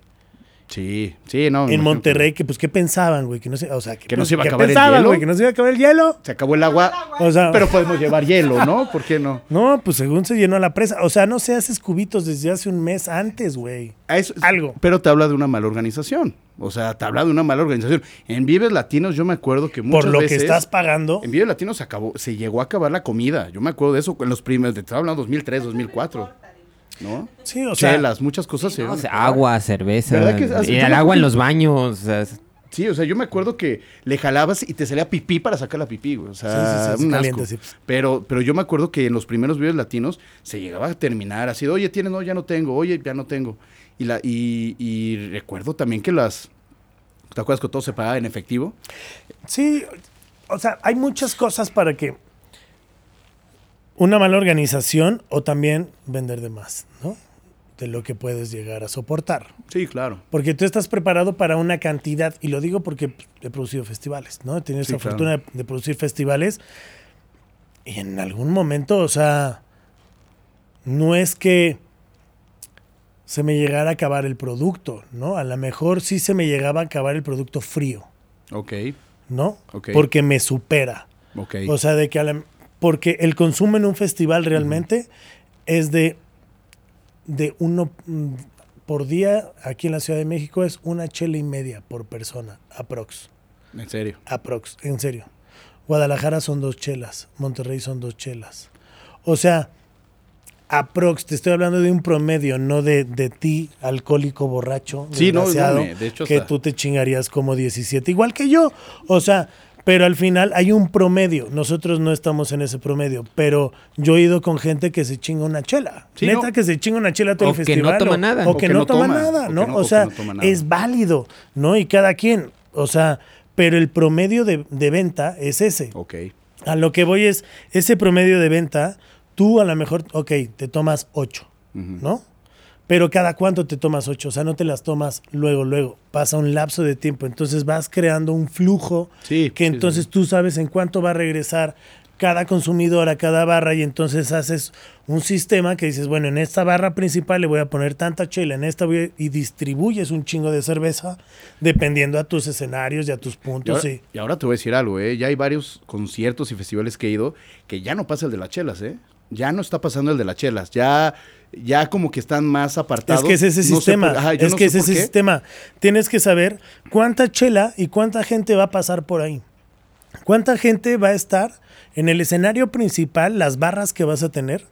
Speaker 3: Sí, sí, no.
Speaker 1: en Monterrey, que pues, ¿qué pensaban, güey? Que no se, o sea,
Speaker 3: Que no
Speaker 1: pues,
Speaker 3: se iba a
Speaker 1: ¿qué
Speaker 3: acabar el
Speaker 1: pensaban,
Speaker 3: hielo?
Speaker 1: güey? Que no se iba a acabar el hielo.
Speaker 3: Se acabó el agua,
Speaker 1: O sea,
Speaker 3: pero podemos llevar hielo, ¿no? ¿Por qué no? [laughs]
Speaker 1: No, pues según se llenó la presa. O sea, no se haces cubitos desde hace un mes antes, güey.
Speaker 3: Eso-
Speaker 1: Algo.
Speaker 3: Pero te habla de una mala organización. O sea, te habla de una mala organización. En Vives Latinos yo me acuerdo que muchas
Speaker 1: Por lo
Speaker 3: veces...
Speaker 1: que estás pagando.
Speaker 3: En Vive Latino se acabó, se llegó a acabar la comida. Yo me acuerdo de eso en los primeros, te estaba hablando 2003, 2004. ¿No?
Speaker 1: Sí, o sea,
Speaker 3: Chelas, muchas cosas. se
Speaker 2: O
Speaker 3: llegaron a
Speaker 2: sea,
Speaker 3: acabar.
Speaker 2: agua, cerveza.
Speaker 3: ¿Verdad que
Speaker 2: y el agua en los baños. o sea, es-
Speaker 3: Sí, o sea, yo me acuerdo que le jalabas y te salía pipí para sacar la pipí, güey. O sea,
Speaker 1: Sí, sí, sí, es
Speaker 3: un
Speaker 1: caliente,
Speaker 3: asco.
Speaker 1: sí.
Speaker 3: Pero, pero yo me acuerdo que en los primeros videos latinos se llegaba a terminar así, de, oye, tienes, no, ya no tengo, oye, ya no tengo. Y, la, y, y recuerdo también que las... ¿Te acuerdas que todo se pagaba en efectivo?
Speaker 1: sí, o sea, hay muchas cosas para que una mala organización o también vender de más, ¿no? De lo que puedes llegar a soportar.
Speaker 3: Sí, claro.
Speaker 1: Porque tú estás preparado para una cantidad, y lo digo porque he producido festivales, ¿no? He tenido
Speaker 3: Sí,
Speaker 1: esa
Speaker 3: claro.
Speaker 1: fortuna de, de producir festivales. Y en algún momento, o sea, no es que se me llegara a acabar el producto, ¿no? A lo mejor sí se me llegaba a acabar el producto frío,
Speaker 3: Ok,
Speaker 1: ¿no?
Speaker 3: Ok.
Speaker 1: Porque me supera.
Speaker 3: ok.
Speaker 1: O sea, de que a la- porque el consumo en un festival realmente es de de uno mm, por día aquí en la Ciudad de México es una chela y media por persona, aprox,
Speaker 3: en serio.
Speaker 1: aprox, en serio. Guadalajara son dos chelas, Monterrey son dos chelas. O sea, aprox, te estoy hablando de un promedio, no de, de ti, alcohólico borracho,
Speaker 3: Sí, no, no,
Speaker 1: desgraciado,
Speaker 3: me- de hecho
Speaker 1: que tú te chingarías como 17, igual que yo. O sea, pero al final hay un promedio. Nosotros no estamos en ese promedio, pero yo he ido con gente que se chinga una chela.
Speaker 3: Sí,
Speaker 1: Neta
Speaker 3: no.
Speaker 1: que se chinga una chela todo
Speaker 2: O
Speaker 1: el
Speaker 2: que
Speaker 1: festival.
Speaker 2: no toma
Speaker 1: o-
Speaker 2: nada.
Speaker 1: O que, no, toma, nada,
Speaker 3: o que
Speaker 1: ¿no? o
Speaker 3: o que
Speaker 1: sea,
Speaker 3: no toma nada.
Speaker 1: es válido, ¿no? Y cada quien, o sea, pero el promedio de, de venta es ese.
Speaker 3: Ok.
Speaker 1: A lo que voy es, ese promedio de venta, tú a lo mejor, ok, te tomas ocho. ¿no? Pero cada cuánto te tomas ocho, o sea, no te las tomas luego, luego, pasa un lapso de tiempo, entonces vas creando un flujo
Speaker 3: Sí,
Speaker 1: que
Speaker 3: sí,
Speaker 1: entonces
Speaker 3: sí.
Speaker 1: tú sabes en cuánto va a regresar cada consumidor a cada barra y entonces haces un sistema que dices, bueno, en esta barra principal le voy a poner tanta chela, en esta voy a- y distribuyes un chingo de cerveza dependiendo a tus escenarios y a tus
Speaker 3: Y
Speaker 1: puntos.
Speaker 3: ahora,
Speaker 1: sí.
Speaker 3: y ahora te voy a decir algo, ¿eh? Ya hay varios conciertos y festivales que he ido que ya no pasa el de las chelas, ¿eh? Ya no está pasando el de las chelas. Ya, ya como que están más apartados.
Speaker 1: Es que es ese
Speaker 3: No
Speaker 1: sistema.
Speaker 3: por- ajá, yo
Speaker 1: es
Speaker 3: no
Speaker 1: que es ese
Speaker 3: qué.
Speaker 1: sistema. Tienes que saber cuánta chela y cuánta gente va a pasar por ahí. ¿Cuánta gente va a estar en el escenario principal, las barras que vas a tener?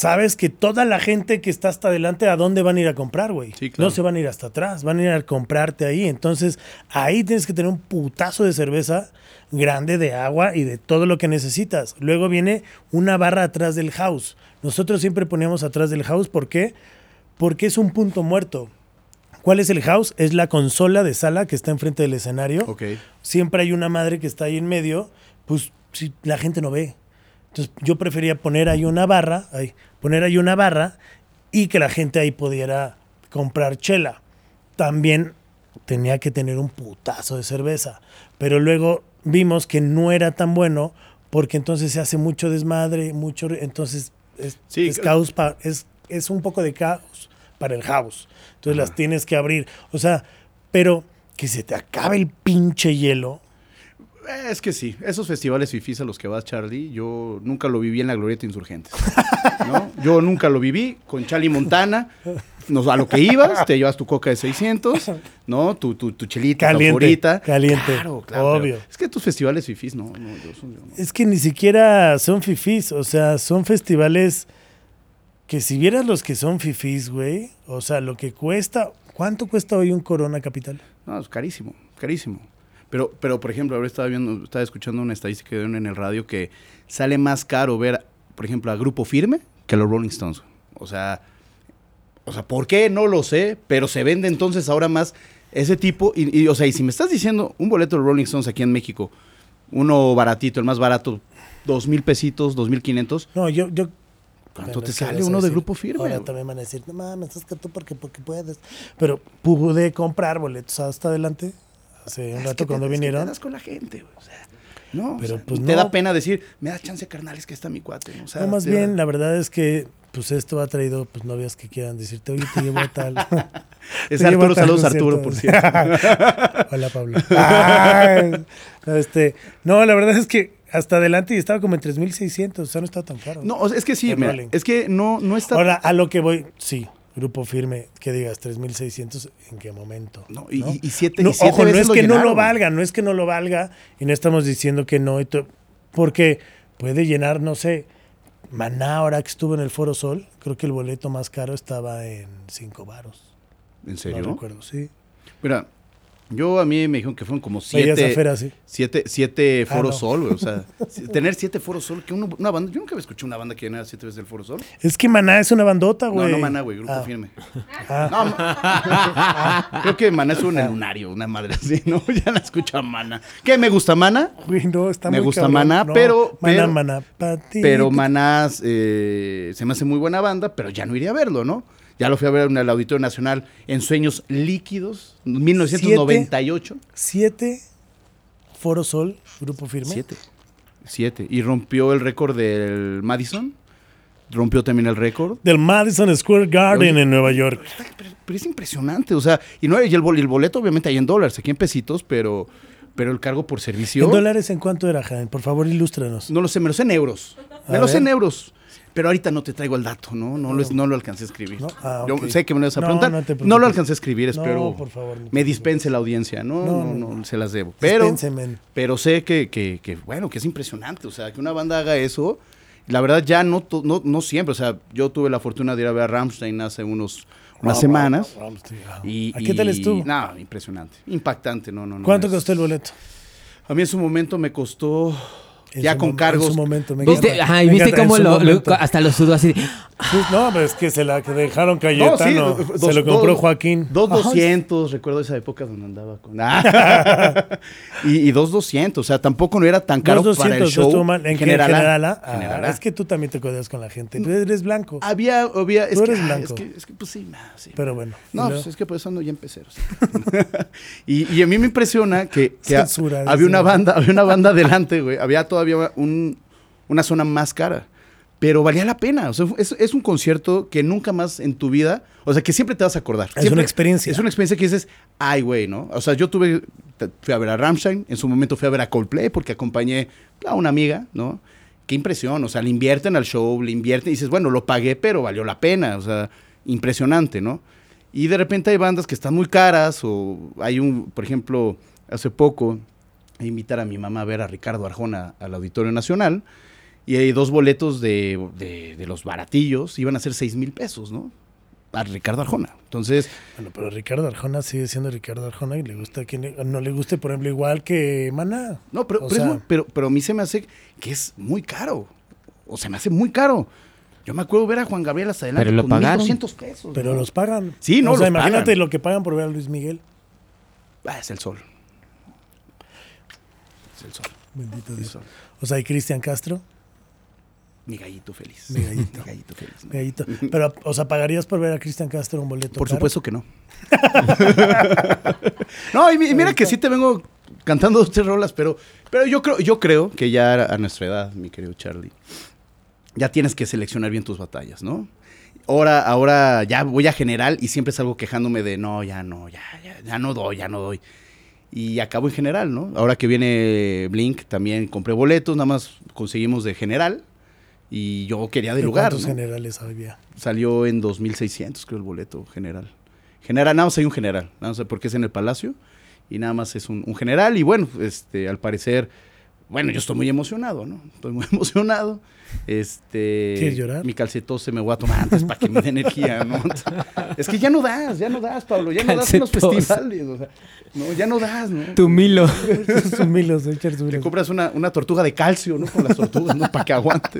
Speaker 1: Sabes que toda la gente que está hasta adelante, ¿a dónde van a ir a comprar, güey?
Speaker 3: Sí, claro.
Speaker 1: No se van a ir hasta atrás, van a ir a comprarte ahí. Entonces, ahí tienes que tener un putazo de cerveza grande, de agua y de todo lo que necesitas. Luego viene una barra atrás del house. Nosotros siempre poníamos atrás del house, ¿por qué? Porque es un punto muerto. ¿Cuál es el house? Es la consola de sala que está enfrente del escenario
Speaker 3: Ok.
Speaker 1: siempre hay una madre que está ahí en medio, pues si la gente no ve. Entonces yo prefería poner ahí una barra, ahí, poner ahí una barra y que la gente ahí pudiera comprar chela. También tenía que tener un putazo de cerveza, pero luego vimos que no era tan bueno porque entonces se hace mucho desmadre, mucho, entonces es,
Speaker 3: Sí,
Speaker 1: es
Speaker 3: que-
Speaker 1: caos pa- es, es un poco de caos para el house. Entonces las tienes que abrir, o sea, pero que se te acabe el pinche hielo.
Speaker 3: Es que sí, esos festivales fifís a los que vas, Charlie, yo nunca lo viví en la Glorieta Insurgentes. [laughs] ¿no? Yo nunca lo viví con Charlie Montana. Nos, a lo que ibas, te llevas tu coca de 600, ¿no? Tu, tu, tu chelita
Speaker 1: Caliente,
Speaker 3: favorita.
Speaker 1: caliente,
Speaker 3: Claro, claro.
Speaker 1: obvio.
Speaker 3: Es que tus festivales fifís, no, no, yo soy- yo no.
Speaker 1: Es que ni siquiera son fifís, o sea, son festivales que si vieras los que son fifís, güey, o sea, lo que cuesta, ¿cuánto cuesta hoy un Corona Capital?
Speaker 3: No, es carísimo, carísimo. Pero, pero por ejemplo, ahora estaba viendo, estaba escuchando una estadística que dieron en el radio que sale más caro ver, por ejemplo, a Grupo Firme que a los Rolling Stones. O sea, o sea, ¿por qué? No lo sé, pero se vende entonces ahora más ese tipo. Y, y, o sea, y si me estás diciendo un boleto de Rolling Stones aquí en México, uno baratito, el más barato, dos mil pesitos, dos mil quinientos,
Speaker 1: No, yo, yo
Speaker 3: ¿cuánto te sale uno de Grupo Firme?
Speaker 1: Ahora también van a decir, no mames, es que tú porque, porque puedes. Pero pude comprar boletos hasta adelante, hace un rato
Speaker 3: te-
Speaker 1: cuando
Speaker 3: es que
Speaker 1: vinieron.
Speaker 3: te das con la gente, güey, o sea, no,
Speaker 1: Pero,
Speaker 3: o sea,
Speaker 1: pues,
Speaker 3: te
Speaker 1: no.
Speaker 3: da pena decir, me da chance, carnal, es que está mi cuate. ¿no? O sea,
Speaker 1: No, más
Speaker 3: da-
Speaker 1: bien, la verdad es que pues esto ha traído pues novias que quieran decirte, oye, te llevo a tal. [laughs]
Speaker 3: Es Arturo, saludos Arturo,
Speaker 1: concierto".
Speaker 3: por cierto. [laughs]
Speaker 1: Hola, Pablo. Ay, este, no, la verdad es que hasta adelante y estaba como en 3.600, o sea, no está tan caro.
Speaker 3: No, es que sí, mira, es que no, no está...
Speaker 1: Ahora, a lo que voy, sí, grupo firme, que digas 3.600, ¿en qué momento?
Speaker 3: No, y,
Speaker 1: ¿no?
Speaker 3: y- siete,
Speaker 1: No,
Speaker 3: y siete
Speaker 1: ojo, no es que no lo valga, no es que no lo valga y no estamos diciendo que no, porque puede llenar, no sé, Maná ahora que estuvo en el Foro Sol, creo que el boleto más caro estaba en 5 varos.
Speaker 3: ¿En
Speaker 1: No
Speaker 3: serio?
Speaker 1: recuerdo, sí.
Speaker 3: Mira, yo a mí me dijeron que fueron como siete,
Speaker 1: así.
Speaker 3: siete, siete
Speaker 1: Ah,
Speaker 3: Foro
Speaker 1: no.
Speaker 3: Sol, güey, o sea, [laughs] tener siete Foro Sol, que uno- una banda, yo nunca había escuchado una banda que llenara siete veces el Foro Sol.
Speaker 1: Es que Maná es una bandota,
Speaker 3: No,
Speaker 1: güey.
Speaker 3: no Maná, güey, Grupo
Speaker 1: Ah,
Speaker 3: Firme.
Speaker 1: ah.
Speaker 3: No, [laughs] creo que Maná es un lunario, una madre así, ¿no? [laughs] Ya la escucho a Maná. ¿Qué me gusta Maná?
Speaker 1: Güey, no, está
Speaker 3: Me
Speaker 1: muy
Speaker 3: gusta
Speaker 1: cabrón.
Speaker 3: Maná,
Speaker 1: No,
Speaker 3: pero-
Speaker 1: Maná, Maná.
Speaker 3: Pero Maná eh, se me hace muy buena banda, pero ya no iría a verlo, ¿no? Ya lo fui a ver en el Auditorio Nacional en Sueños Líquidos, 1998.
Speaker 1: Siete Foro Sol, grupo firme.
Speaker 3: Siete. Siete. Y rompió el récord del Madison. Rompió también el récord.
Speaker 1: Del Madison Square Garden
Speaker 3: Oye.
Speaker 1: en Nueva York.
Speaker 3: Pero, pero es impresionante, o sea, y, no, y el, bol- el boleto obviamente hay en dólares, aquí en pesitos, pero, pero el cargo por servicio...
Speaker 1: ¿En dólares en cuánto era, Jaén? Por favor, ilústranos.
Speaker 3: No lo sé, me lo sé en euros.
Speaker 1: A
Speaker 3: Me lo sé en euros. Pero ahorita no te traigo el dato, ¿no? No, lo, no lo alcancé a escribir.
Speaker 1: No, ah,
Speaker 3: Yo sé que me lo vas a
Speaker 1: No,
Speaker 3: preguntar.
Speaker 1: no
Speaker 3: No, lo alcancé a escribir,
Speaker 1: No,
Speaker 3: espero
Speaker 1: por favor, no
Speaker 3: me dispense la audiencia, ¿no?
Speaker 1: No,
Speaker 3: No,
Speaker 1: no,
Speaker 3: no,
Speaker 1: no.
Speaker 3: se las debo. Pero, pero sé que, que, que, bueno, que es impresionante. O sea, que una banda haga eso. La verdad, ya no, no, no siempre. O sea, yo tuve la fortuna de ir a ver a Rammstein hace unos, unas semanas. Y,
Speaker 1: ¿A qué tal estuvo?
Speaker 3: No, impresionante. Impactante, no, no, no.
Speaker 1: ¿Cuánto
Speaker 3: es-
Speaker 1: costó el boleto?
Speaker 3: A mí en su momento me costó,
Speaker 1: En
Speaker 3: ya
Speaker 1: su
Speaker 3: con cargos.
Speaker 1: En su momento, me
Speaker 2: ¿Viste?
Speaker 1: encanta.
Speaker 2: Ajá, y
Speaker 1: Me
Speaker 2: viste
Speaker 1: encanta,
Speaker 2: cómo lo, hasta lo sudó así.
Speaker 1: Sí, no, pero es que se la dejaron
Speaker 3: No,
Speaker 1: Cayetano. se lo compró
Speaker 3: dos-
Speaker 1: Joaquín.
Speaker 3: Dos
Speaker 1: Ay,
Speaker 3: doscientos, recuerdo esa época donde andaba con... Ah. [laughs] y, y dos doscientos, o sea, tampoco no era tan caro
Speaker 1: Dos
Speaker 3: para el
Speaker 1: 200,
Speaker 3: show.
Speaker 1: no mal. ¿En qué?
Speaker 3: Generala.
Speaker 1: Ah,
Speaker 3: Generala.
Speaker 1: Es que tú también te codeas con la gente. Tú eres blanco.
Speaker 3: Había, había... Es
Speaker 1: Tú
Speaker 3: que,
Speaker 1: eres
Speaker 3: ah,
Speaker 1: blanco.
Speaker 3: Es que, es que, pues sí, nah, sí.
Speaker 1: Pero bueno.
Speaker 3: No, pues es que por eso ando ya en peceros. [laughs] y, y a mí me impresiona que, que
Speaker 1: Censura,
Speaker 3: había una banda, había una banda adelante, güey. Había todavía un- una zona más cara. Pero valía la pena. O sea, es, es un concierto que nunca más en tu vida, o sea, que siempre te vas a acordar.
Speaker 1: Es una experiencia.
Speaker 3: Es una experiencia que dices, ay, güey, ¿no? O sea, yo tuve, fui a ver a Rammstein, en su momento fui a ver a Coldplay porque acompañé a una amiga, ¿no? Qué impresión, o sea, le invierten al show, le invierten y dices, bueno, lo pagué, pero valió la pena, o sea, impresionante, ¿no? Y de repente hay bandas que están muy caras o hay un, por ejemplo, hace poco, a invitar a mi mamá a ver a Ricardo Arjona al Auditorio Nacional y hay dos boletos de, de- de los baratillos, iban a ser seis mil pesos, ¿no? A Ricardo Arjona. Entonces,
Speaker 1: Bueno, pero Ricardo Arjona sigue siendo Ricardo Arjona y le gusta a quien le- no le guste, por ejemplo, igual que Maná.
Speaker 3: No, pero, pero,
Speaker 1: sea-
Speaker 3: muy- pero, pero a mí se me hace que es muy caro. O se me hace muy caro. Yo me acuerdo ver a Juan Gabriel hasta adelante
Speaker 2: Pero lo
Speaker 3: con
Speaker 2: pagaron.
Speaker 3: 1.200 pesos.
Speaker 1: Pero
Speaker 3: ¿no?
Speaker 1: los pagan.
Speaker 3: Sí, no,
Speaker 1: O sea,
Speaker 3: los
Speaker 1: imagínate
Speaker 3: pagan.
Speaker 1: lo que pagan por ver a Luis Miguel.
Speaker 3: Ah, es el sol. El sol.
Speaker 1: Bendito
Speaker 3: El
Speaker 1: Dios.
Speaker 3: sol.
Speaker 1: O sea, y Cristian Castro.
Speaker 3: Mi gallito feliz.
Speaker 1: Mi gallito.
Speaker 3: Mi gallito feliz. ¿no?
Speaker 1: Gallito. [laughs] Pero, o sea, ¿pagarías por ver a Cristian Castro un boleto?
Speaker 3: Por
Speaker 1: caro?
Speaker 3: supuesto que no. [laughs] no, y mira que sí te vengo cantando dos tres rolas, pero, pero yo creo, yo creo que ya a nuestra edad, mi querido Charlie, ya tienes que seleccionar bien tus batallas, ¿no? Ahora, ahora ya voy a general y siempre salgo quejándome de no, ya no, ya, ya, ya no doy, ya no doy. Y acabo en general, ¿no? Ahora que viene Blink, también compré boletos, nada más conseguimos de general. Y yo quería de
Speaker 1: ¿De
Speaker 3: lugar.
Speaker 1: ¿Cuántos
Speaker 3: ¿no?
Speaker 1: generales había?
Speaker 3: Salió en 2600, creo, el boleto general. General, nada más hay un general, nada más porque es en el Palacio y nada más es un, un general. Y bueno, este, al parecer, bueno, yo estoy muy emocionado, ¿no? Estoy muy [laughs] emocionado. Este,
Speaker 1: ¿Quieres llorar?
Speaker 3: Mi calcetón se me voy a tomar antes para que me dé [laughs] energía, ¿no? Es que ya no das, ya no das, Pablo, ya no das en los festivales, o sea, no, ya no das, ¿no?
Speaker 2: Tu Milo. [laughs]
Speaker 1: Sus milos,
Speaker 3: Te compras una, una tortuga de calcio, ¿no? Con las tortugas, ¿no? Para que aguante.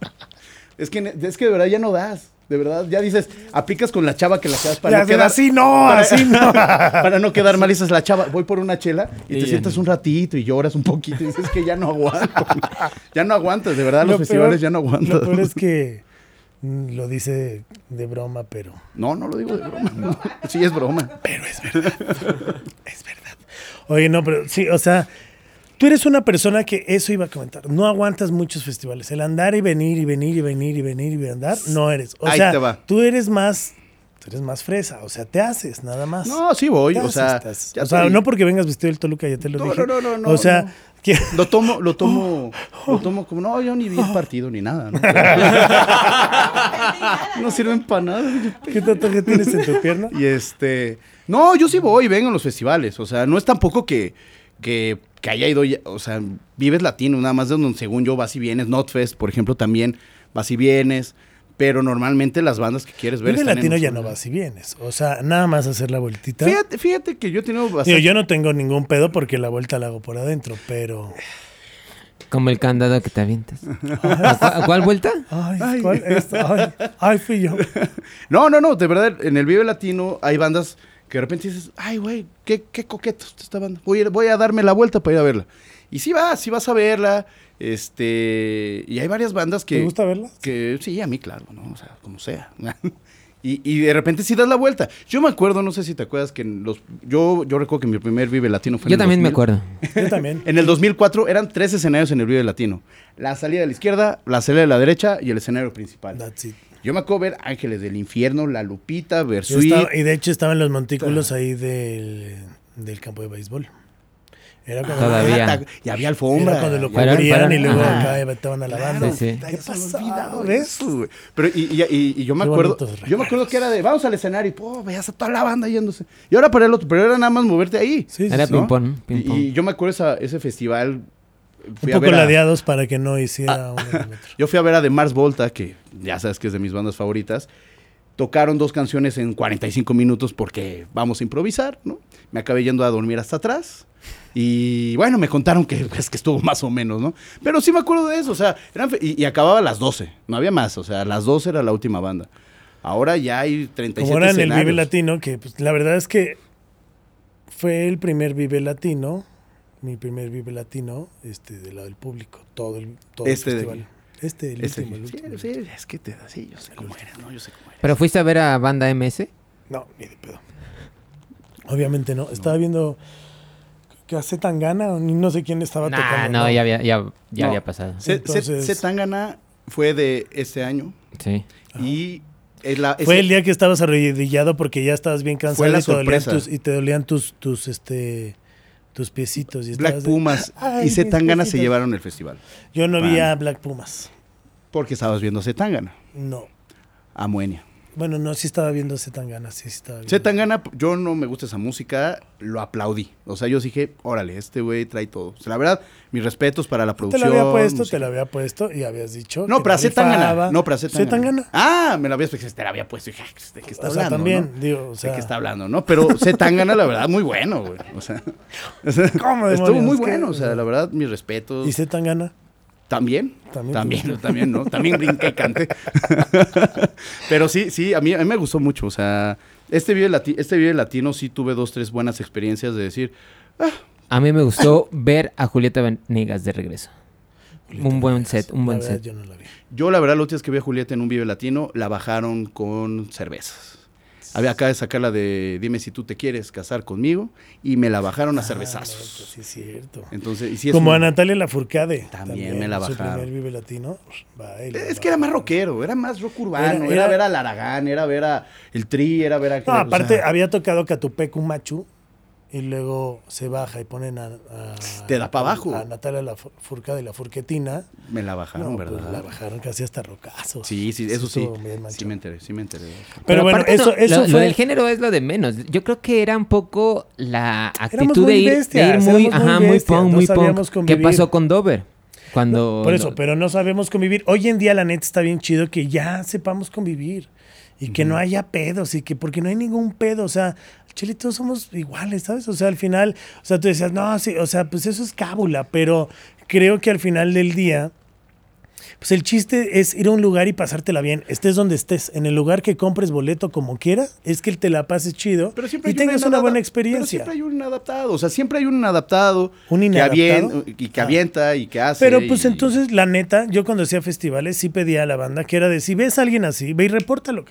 Speaker 3: [laughs] es, que, es que de verdad ya no das. De verdad, ya dices, aplicas con la chava que la quedas para
Speaker 1: Ya,
Speaker 3: no quedar
Speaker 1: así no, [laughs] así no. [laughs]
Speaker 3: para no quedar mal, dices la chava, voy por una chela y
Speaker 2: Y
Speaker 3: te sientas un ratito y lloras un poquito y dices que ya no aguanto. [laughs] ya no aguantas, de verdad, los
Speaker 1: Lo
Speaker 3: festivales
Speaker 1: peor-
Speaker 3: ya no aguantas.
Speaker 1: Lo peor es que mm, lo dice de broma, pero.
Speaker 3: No, no lo digo de broma. sí, es broma.
Speaker 1: Pero es verdad. es verdad. Oye, no, pero sí, o sea, tú eres una persona que eso iba a comentar. No aguantas muchos festivales. El andar y venir y venir y venir y venir y andar, no eres. O
Speaker 3: Ahí
Speaker 1: sea,
Speaker 3: te va.
Speaker 1: tú eres más. Tú eres más fresa, o sea, te haces nada más.
Speaker 3: No, sí voy, o
Speaker 1: haces,
Speaker 3: sea,
Speaker 1: o no porque vengas vestido del Toluca, ya te lo
Speaker 3: No,
Speaker 1: dije.
Speaker 3: no, no, no,
Speaker 1: O sea,
Speaker 3: no. [laughs]
Speaker 1: que-
Speaker 3: Lo tomo, lo tomo, [laughs] lo tomo como, no, yo ni vi el partido ni nada, ¿no? [laughs] no sirven para nada.
Speaker 1: ¿qué tatuaje tienes en tu pierna?
Speaker 3: Y este. No, yo sí voy, vengo a los festivales. O sea, no es tampoco que, que, que haya ido. ya- O sea, vives latino, nada más de donde según yo vas y vienes. Notfest, por ejemplo, también vas y vienes. Pero normalmente las bandas que quieres ver.
Speaker 1: Vive
Speaker 3: están
Speaker 1: Latino ya no vas y vienes. O sea, nada más hacer la vueltita.
Speaker 3: Fíjate, fíjate que yo he tenido bastante.
Speaker 1: Digo, yo no tengo ningún pedo porque la vuelta la hago por adentro, pero.
Speaker 2: Como el candado que te avientas. [laughs] ¿A cuál, vuelta?
Speaker 1: Ay. ¿cuál es? Ay, ay, fui yo. [laughs]
Speaker 3: No, no, no, de verdad, en el Vive Latino hay bandas que de repente dices, ay, güey, qué, qué coqueto está esta banda. Voy a, ir- voy a darme la vuelta para ir a verla. Y sí vas, sí vas a verla. Este. Y hay varias bandas que.
Speaker 1: ¿Te gusta verla?
Speaker 3: Que sí, a mí, claro, ¿no? O sea, como sea. [laughs] y, y de repente sí das la vuelta. Yo me acuerdo, no sé si te acuerdas, que en los. Yo, yo recuerdo que mi primer Vive Latino fue en
Speaker 2: Yo
Speaker 3: el
Speaker 2: también me
Speaker 3: 2000.
Speaker 2: acuerdo. [laughs]
Speaker 1: Yo también.
Speaker 3: En el 2004 eran tres escenarios en el Vive Latino: la salida de la izquierda, la salida de la derecha y el escenario principal.
Speaker 1: That's it.
Speaker 3: Yo me acuerdo ver Ángeles del Infierno, La Lupita,
Speaker 1: Yo
Speaker 3: Versuit.
Speaker 1: estaba- y de hecho estaban los montículos ahí del, del campo de béisbol. Era cuando,
Speaker 2: Todavía.
Speaker 3: Ah, Y había alfombra.
Speaker 1: era cuando lo
Speaker 3: Y-
Speaker 1: luego
Speaker 2: ajá.
Speaker 1: acá estaban a la banda.
Speaker 2: Sí, sí.
Speaker 3: Ay,
Speaker 1: ¿Qué pasó?
Speaker 3: eso, güey. Pero y, y- y- y yo me
Speaker 1: Qué
Speaker 3: acuerdo, yo me acuerdo que era de vamos al escenario y po, veías a toda la banda yéndose. Y ahora para el otro, pero era nada más moverte ahí.
Speaker 1: Sí, sí,
Speaker 2: Era
Speaker 1: sí.
Speaker 3: ¿no?
Speaker 2: ping-pong,
Speaker 3: Y- yo me acuerdo esa- ese festival.
Speaker 1: Un
Speaker 3: a
Speaker 1: poco
Speaker 3: a-
Speaker 1: ladeados para que no hiciera un [laughs] milímetro.
Speaker 3: Yo fui a ver a The Mars Volta, que ya sabes que es de mis bandas favoritas. Tocaron dos canciones en 45 minutos porque vamos a improvisar, ¿no? Me acabé yendo a dormir hasta atrás. Y bueno, me contaron que, pues, que estuvo más o menos, ¿no? Pero sí me acuerdo de eso, o sea, eran y, y acababa a las 12, no había más, o sea, a las 12 era la última banda. Ahora ya hay 37
Speaker 1: Como era en el Vive. Latino, que pues, la verdad es que fue el primer Vive Latino, mi primer Vive Latino, este, del lado del público, todo el, todo el
Speaker 3: Este de
Speaker 1: festival. Este, el
Speaker 3: Ese-
Speaker 1: último, el
Speaker 3: sí,
Speaker 1: último.
Speaker 3: sí, es que te sí, yo sé cómo eres, ¿no? Yo sé cómo eres.
Speaker 2: ¿Pero fuiste a ver a banda MS?
Speaker 1: No, ni de pedo. Obviamente no. Estaba viendo que a Zetangana, no sé quién estaba
Speaker 2: Nah,
Speaker 1: tocando.
Speaker 2: no, ya había, ya, ya
Speaker 3: No.
Speaker 2: había pasado.
Speaker 1: Entonces-
Speaker 3: Zetangana fue de este año
Speaker 2: Sí.
Speaker 3: y es la,
Speaker 1: Fue el día que estabas arrodillado porque ya estabas bien cansado y, te dolían tus, y te dolían tus, tus, este, tus piecitos. Y
Speaker 3: Black
Speaker 1: de-
Speaker 3: Pumas
Speaker 1: Ay,
Speaker 3: y Zetangana se llevaron el festival.
Speaker 1: Yo no vi a Black Pumas.
Speaker 3: Porque estabas viendo Zetangana,
Speaker 1: No.
Speaker 3: a Moenia.
Speaker 1: Bueno, no, sí estaba viendo Zetangana, sí, sí estaba viendo.
Speaker 3: Zetangana, yo no me gusta esa música, lo aplaudí. O sea, yo dije, órale, este güey trae todo. O sea, la verdad, mis respetos para la
Speaker 1: Te
Speaker 3: producción.
Speaker 1: lo había puesto,
Speaker 3: música.
Speaker 1: te lo había puesto y habías dicho.
Speaker 3: No,
Speaker 1: que
Speaker 3: pero a
Speaker 1: rifaba.
Speaker 3: Zetangana. No, pero a Zetangana. Ah, me lo habías pensado, te lo había puesto. Y dije, "Ay, ¿de qué está
Speaker 1: O sea,
Speaker 3: hablando?
Speaker 1: también,
Speaker 3: no?
Speaker 1: digo, o sea.
Speaker 3: ¿De qué está hablando, no? Pero Zetangana, la verdad, muy bueno, güey. O sea, [laughs]
Speaker 1: ¿Cómo
Speaker 3: estuvo muy bueno. O sea, la verdad, mis respetos.
Speaker 1: ¿Y Zetangana?
Speaker 3: También,
Speaker 1: También
Speaker 3: también, también. ¿no? También [laughs] brinqué y canté. [laughs] Pero sí, sí, a mí, a mí me gustó mucho. O sea, este video, lati este video latino sí tuve dos, tres buenas experiencias de decir,
Speaker 2: A mí me gustó ver a Julieta Venegas de regreso. Un buen set, un buen
Speaker 1: La verdad,
Speaker 2: set.
Speaker 1: Yo no la vi.
Speaker 3: yo la verdad, la última vez que vi a Julieta en un video latino, la bajaron con cervezas. Había acá de sacar la de Dime si tú te quieres casar conmigo y me la bajaron a
Speaker 1: Ah,
Speaker 3: cervezazos.
Speaker 1: neta, sí, es cierto.
Speaker 3: Entonces, y sí es
Speaker 1: Como
Speaker 3: un-
Speaker 1: a Natalia Lafourcade.
Speaker 3: También me la
Speaker 1: Su
Speaker 3: bajaron.
Speaker 1: primer Vive Latino. baila,
Speaker 3: Es que era más rockero, era más rock urbano,
Speaker 1: Era-
Speaker 3: era,
Speaker 1: era-
Speaker 3: ver al Aragán, era ver a el Tri, era ver a...
Speaker 1: No,
Speaker 3: o
Speaker 1: aparte
Speaker 3: sea,
Speaker 1: había tocado Catupec un machu y luego se baja y ponen a, a-
Speaker 3: Te da pa' abajo.
Speaker 1: a Natalia Lafourcade y la Furquetina.
Speaker 3: me la bajaron,
Speaker 1: No,
Speaker 3: ¿verdad?
Speaker 1: pues, la bajaron casi hasta rocazo.
Speaker 3: Sí, sí, eso sí. Sí me enteré, sí me enteré.
Speaker 1: Pero, bueno, eso,
Speaker 2: no,
Speaker 1: eso
Speaker 2: lo, lo
Speaker 1: fue.
Speaker 2: del género es lo de menos. Yo creo que era un poco la actitud de ir, de ir muy, ajá, muy
Speaker 1: bestias,
Speaker 2: punk,
Speaker 1: no
Speaker 2: muy punk. ¿Qué pasó con Dover? Cuando
Speaker 1: Por eso,
Speaker 2: lo-
Speaker 1: pero no sabemos convivir. Hoy en día, la neta, está bien chido que ya sepamos convivir. Y que no haya pedos, y que porque no hay ningún pedo, o sea, Chile, todos somos iguales, ¿sabes? O sea, al final, o sea, tú decías, no, sí, o sea, pues eso es cábula, pero creo que al final del día, pues el chiste es ir a un lugar y pasártela bien, estés donde estés, en el lugar que compres boleto como quieras, es que te la pases chido
Speaker 3: Pero siempre
Speaker 1: y tengas
Speaker 3: un
Speaker 1: una buena
Speaker 3: Pero
Speaker 1: experiencia.
Speaker 3: siempre hay un adaptado, o sea, siempre hay un adaptado
Speaker 1: ¿Un
Speaker 3: que,
Speaker 1: inadaptado?
Speaker 3: avien- y que
Speaker 1: Ah.
Speaker 3: avienta y que hace.
Speaker 1: Pero pues
Speaker 3: y-
Speaker 1: entonces, la neta, yo cuando hacía festivales sí pedía a la banda que era de si ves a alguien así, ve y repórtalo.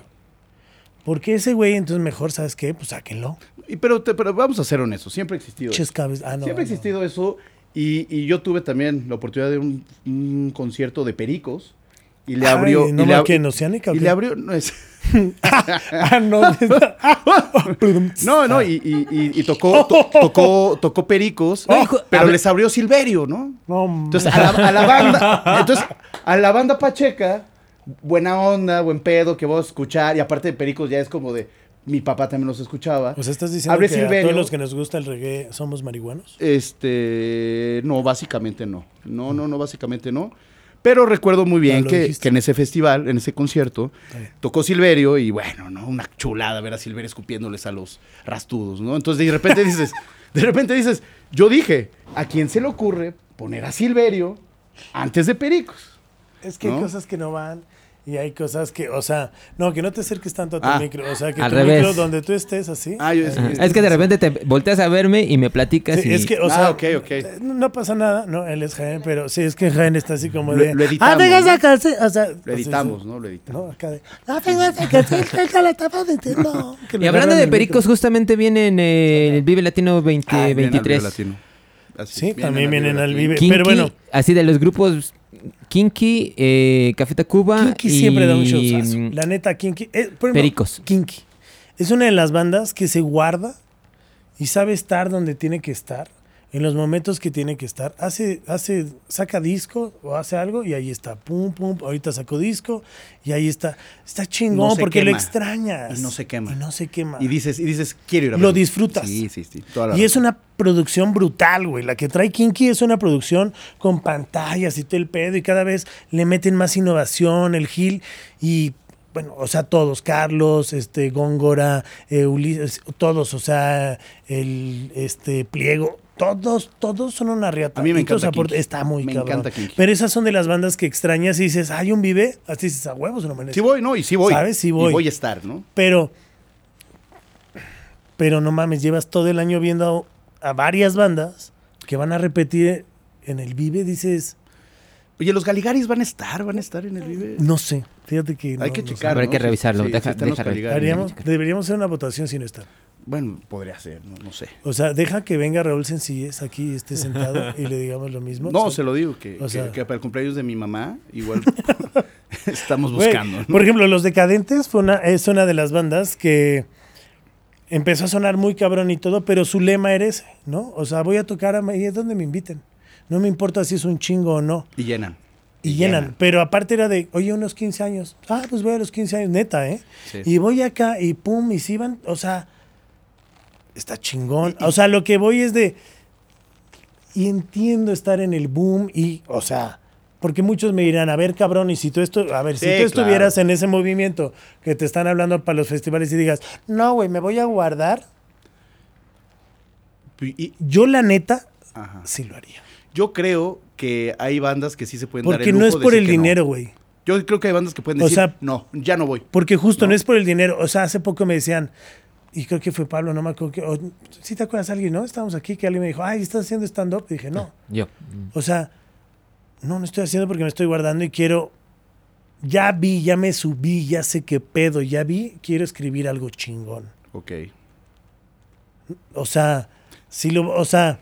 Speaker 1: Porque ese güey, entonces mejor, ¿sabes qué? Pues sáquenlo.
Speaker 3: y- pero, te- pero vamos a ser honestos, siempre ha existido. eso.
Speaker 1: Ches cabez- ah, no,
Speaker 3: siempre ha
Speaker 1: no.
Speaker 3: existido eso. Y, y yo tuve también la oportunidad de un, un concierto de Pericos. Y le
Speaker 1: Ay,
Speaker 3: abrió.
Speaker 1: ¿no
Speaker 3: y, le, ab-
Speaker 1: que en Oceánica o
Speaker 3: y le abrió. No, es- [laughs]
Speaker 1: ah, no. [laughs]
Speaker 3: no, no, y, y- y- y tocó, to- tocó, tocó Pericos, pero les abrió Silverio, ¿no?
Speaker 1: No,
Speaker 3: Entonces, a la, a la banda, [laughs] entonces, a la banda Pacheca, buena onda, buen pedo, que vos a escuchar, y aparte de Pericos ya es como de, mi papá también los escuchaba.
Speaker 1: o sea, estás diciendo
Speaker 3: Abre
Speaker 1: que a todos los que nos gusta el reggae somos marihuanos.
Speaker 3: Este, no, básicamente no. No, no, no, básicamente no. Pero recuerdo muy bien que, que en ese festival, en ese concierto, tocó Silverio y bueno, ¿no? Una chulada ver a Silverio escupiéndoles a los rastudos, ¿no? Entonces de repente dices, [laughs] de repente dices, yo dije, ¿a quién se le ocurre poner a Silverio antes de Pericos?
Speaker 1: Es que hay cosas que no van y hay cosas que, o sea, no, que no te acerques tanto a tu
Speaker 3: Ah.
Speaker 1: micro. O sea, que
Speaker 2: Al
Speaker 1: tu
Speaker 2: revés.
Speaker 1: micro donde tú estés así.
Speaker 3: Ah, yo-
Speaker 1: eh,
Speaker 3: es-
Speaker 2: Es que de repente te volteas a verme y me platicas
Speaker 1: Sí,
Speaker 2: y...
Speaker 1: es que, o
Speaker 3: Ah,
Speaker 1: sea,
Speaker 3: ok, ok.
Speaker 1: eh, no, no pasa nada, ¿no? Él es Jaén, pero sí, es que Jaén está así como
Speaker 3: Lo-
Speaker 1: de.
Speaker 3: lo editamos,
Speaker 1: ah, venga,
Speaker 3: ¿no?
Speaker 1: sacarse. O sea,
Speaker 3: Lo editamos, ¿no? Lo editamos.
Speaker 1: No, acá de. Ah, venga, sacarse. [laughs] el que le estaba diciendo. Que le
Speaker 2: Y hablando de Pericos,
Speaker 1: micro.
Speaker 2: justamente viene en eh, el Vive Latino
Speaker 3: Ah, vienen al Vive
Speaker 2: 2023.
Speaker 3: Latino. Así,
Speaker 1: Sí, también vienen al. Vive.
Speaker 2: Kinky,
Speaker 1: Pero bueno.
Speaker 2: así de los grupos Kinky, eh, Café Tacuba
Speaker 1: Kinky
Speaker 2: y
Speaker 1: siempre da un showzazo. La neta, Kinky. eh, ejemplo,
Speaker 2: Pericos.
Speaker 1: Kinky. Es una de las bandas que se guarda y sabe estar donde tiene que estar, en los momentos que tiene que estar. Hace, hace, saca disco o hace algo y ahí está. Pum, pum. Ahorita sacó disco y ahí está. Está chingón
Speaker 3: No
Speaker 1: porque lo extrañas.
Speaker 3: Y no se quema.
Speaker 1: Y no se quema.
Speaker 3: Y dices, y dices, quiero ir a
Speaker 1: Lo
Speaker 3: verlo.
Speaker 1: disfrutas.
Speaker 3: Sí, sí, sí. toda la
Speaker 1: Y es una producción brutal, güey. La que trae Kinky es una producción con pantallas y todo el pedo. Y cada vez le meten más innovación, el Gil. Y bueno, o sea, todos. Carlos, este, Góngora, eh, Ulises, todos. O sea, el este Pliego. Todos, todos son una riata.
Speaker 3: A mí me encanta.
Speaker 1: Está muy
Speaker 3: Me
Speaker 1: cabrón.
Speaker 3: encanta Kinky.
Speaker 1: Pero esas son de las bandas que extrañas y dices, hay un vive. Así dices, a huevos no merece.
Speaker 3: Sí voy, ¿no? Y sí voy.
Speaker 1: ¿Sabes? Sí voy.
Speaker 3: Y voy a estar, ¿no?
Speaker 1: Pero, pero no mames, llevas todo el año viendo a, a varias bandas que van a repetir en el Vive, dices,
Speaker 3: Oye, los Galigaris van a estar, van a estar en el Vive.
Speaker 1: no sé, fíjate que... no-
Speaker 3: Hay que
Speaker 1: no sé.
Speaker 3: ¿no?
Speaker 2: que revisarlo,
Speaker 3: sí,
Speaker 2: deja-
Speaker 3: están Galigaris.
Speaker 1: Haríamos- deberíamos hacer una votación si no está.
Speaker 3: Bueno, podría ser, no, no sé.
Speaker 1: O sea, deja que venga Raúl Sencilles aquí, esté sentado [laughs] y le digamos lo mismo.
Speaker 3: No,
Speaker 1: O sea,
Speaker 3: se lo digo, que,
Speaker 1: o
Speaker 3: que-
Speaker 1: sea-
Speaker 3: que para el cumpleaños de mi mamá, igual [laughs] estamos buscando. ¿no?
Speaker 1: Por ejemplo, Los Decadentes fue una, es una de las bandas que empezó a sonar muy cabrón y todo, pero su lema era ese, ¿no? O sea, voy a tocar a es donde me inviten. No me importa si es un chingo o no.
Speaker 3: Y llenan.
Speaker 1: Y llenan. Pero aparte era de, oye, unos 15 años. Ah, pues voy a los 15 años, neta, ¿eh?
Speaker 3: Sí.
Speaker 1: Y voy acá y pum, y si van, o sea, está chingón. O sea, lo que voy es de, y entiendo estar en el boom y, o sea, porque muchos me dirán, a ver, cabrón, y si tú esto, a ver, si tú estuvieras
Speaker 3: claro.
Speaker 1: en ese movimiento que te están hablando para los festivales y digas, no, güey, me voy a guardar,
Speaker 3: Y-
Speaker 1: yo la neta,
Speaker 3: ajá.
Speaker 1: sí lo haría.
Speaker 3: Yo creo que hay bandas que sí se pueden dar
Speaker 1: Porque no es por el dinero, güey.
Speaker 3: Yo creo que hay bandas que pueden
Speaker 1: O
Speaker 3: decir,
Speaker 1: sea-
Speaker 3: no, ya no voy.
Speaker 1: Porque justo no.
Speaker 3: ¿No?
Speaker 1: es por el dinero. O sea, hace poco me decían, y creo que fue Pablo, no me acuerdo que. Si te acuerdas de alguien, ¿no? Estábamos aquí, que alguien me dijo, ay, ¿estás haciendo stand-up? Dije, no.
Speaker 2: Yo.
Speaker 1: O sea, no, no estoy haciendo porque me estoy guardando y quiero ya vi, ya me subí, ya sé qué pedo, ya vi, quiero escribir algo chingón.
Speaker 3: Ok.
Speaker 1: O sea, si lo, o sea,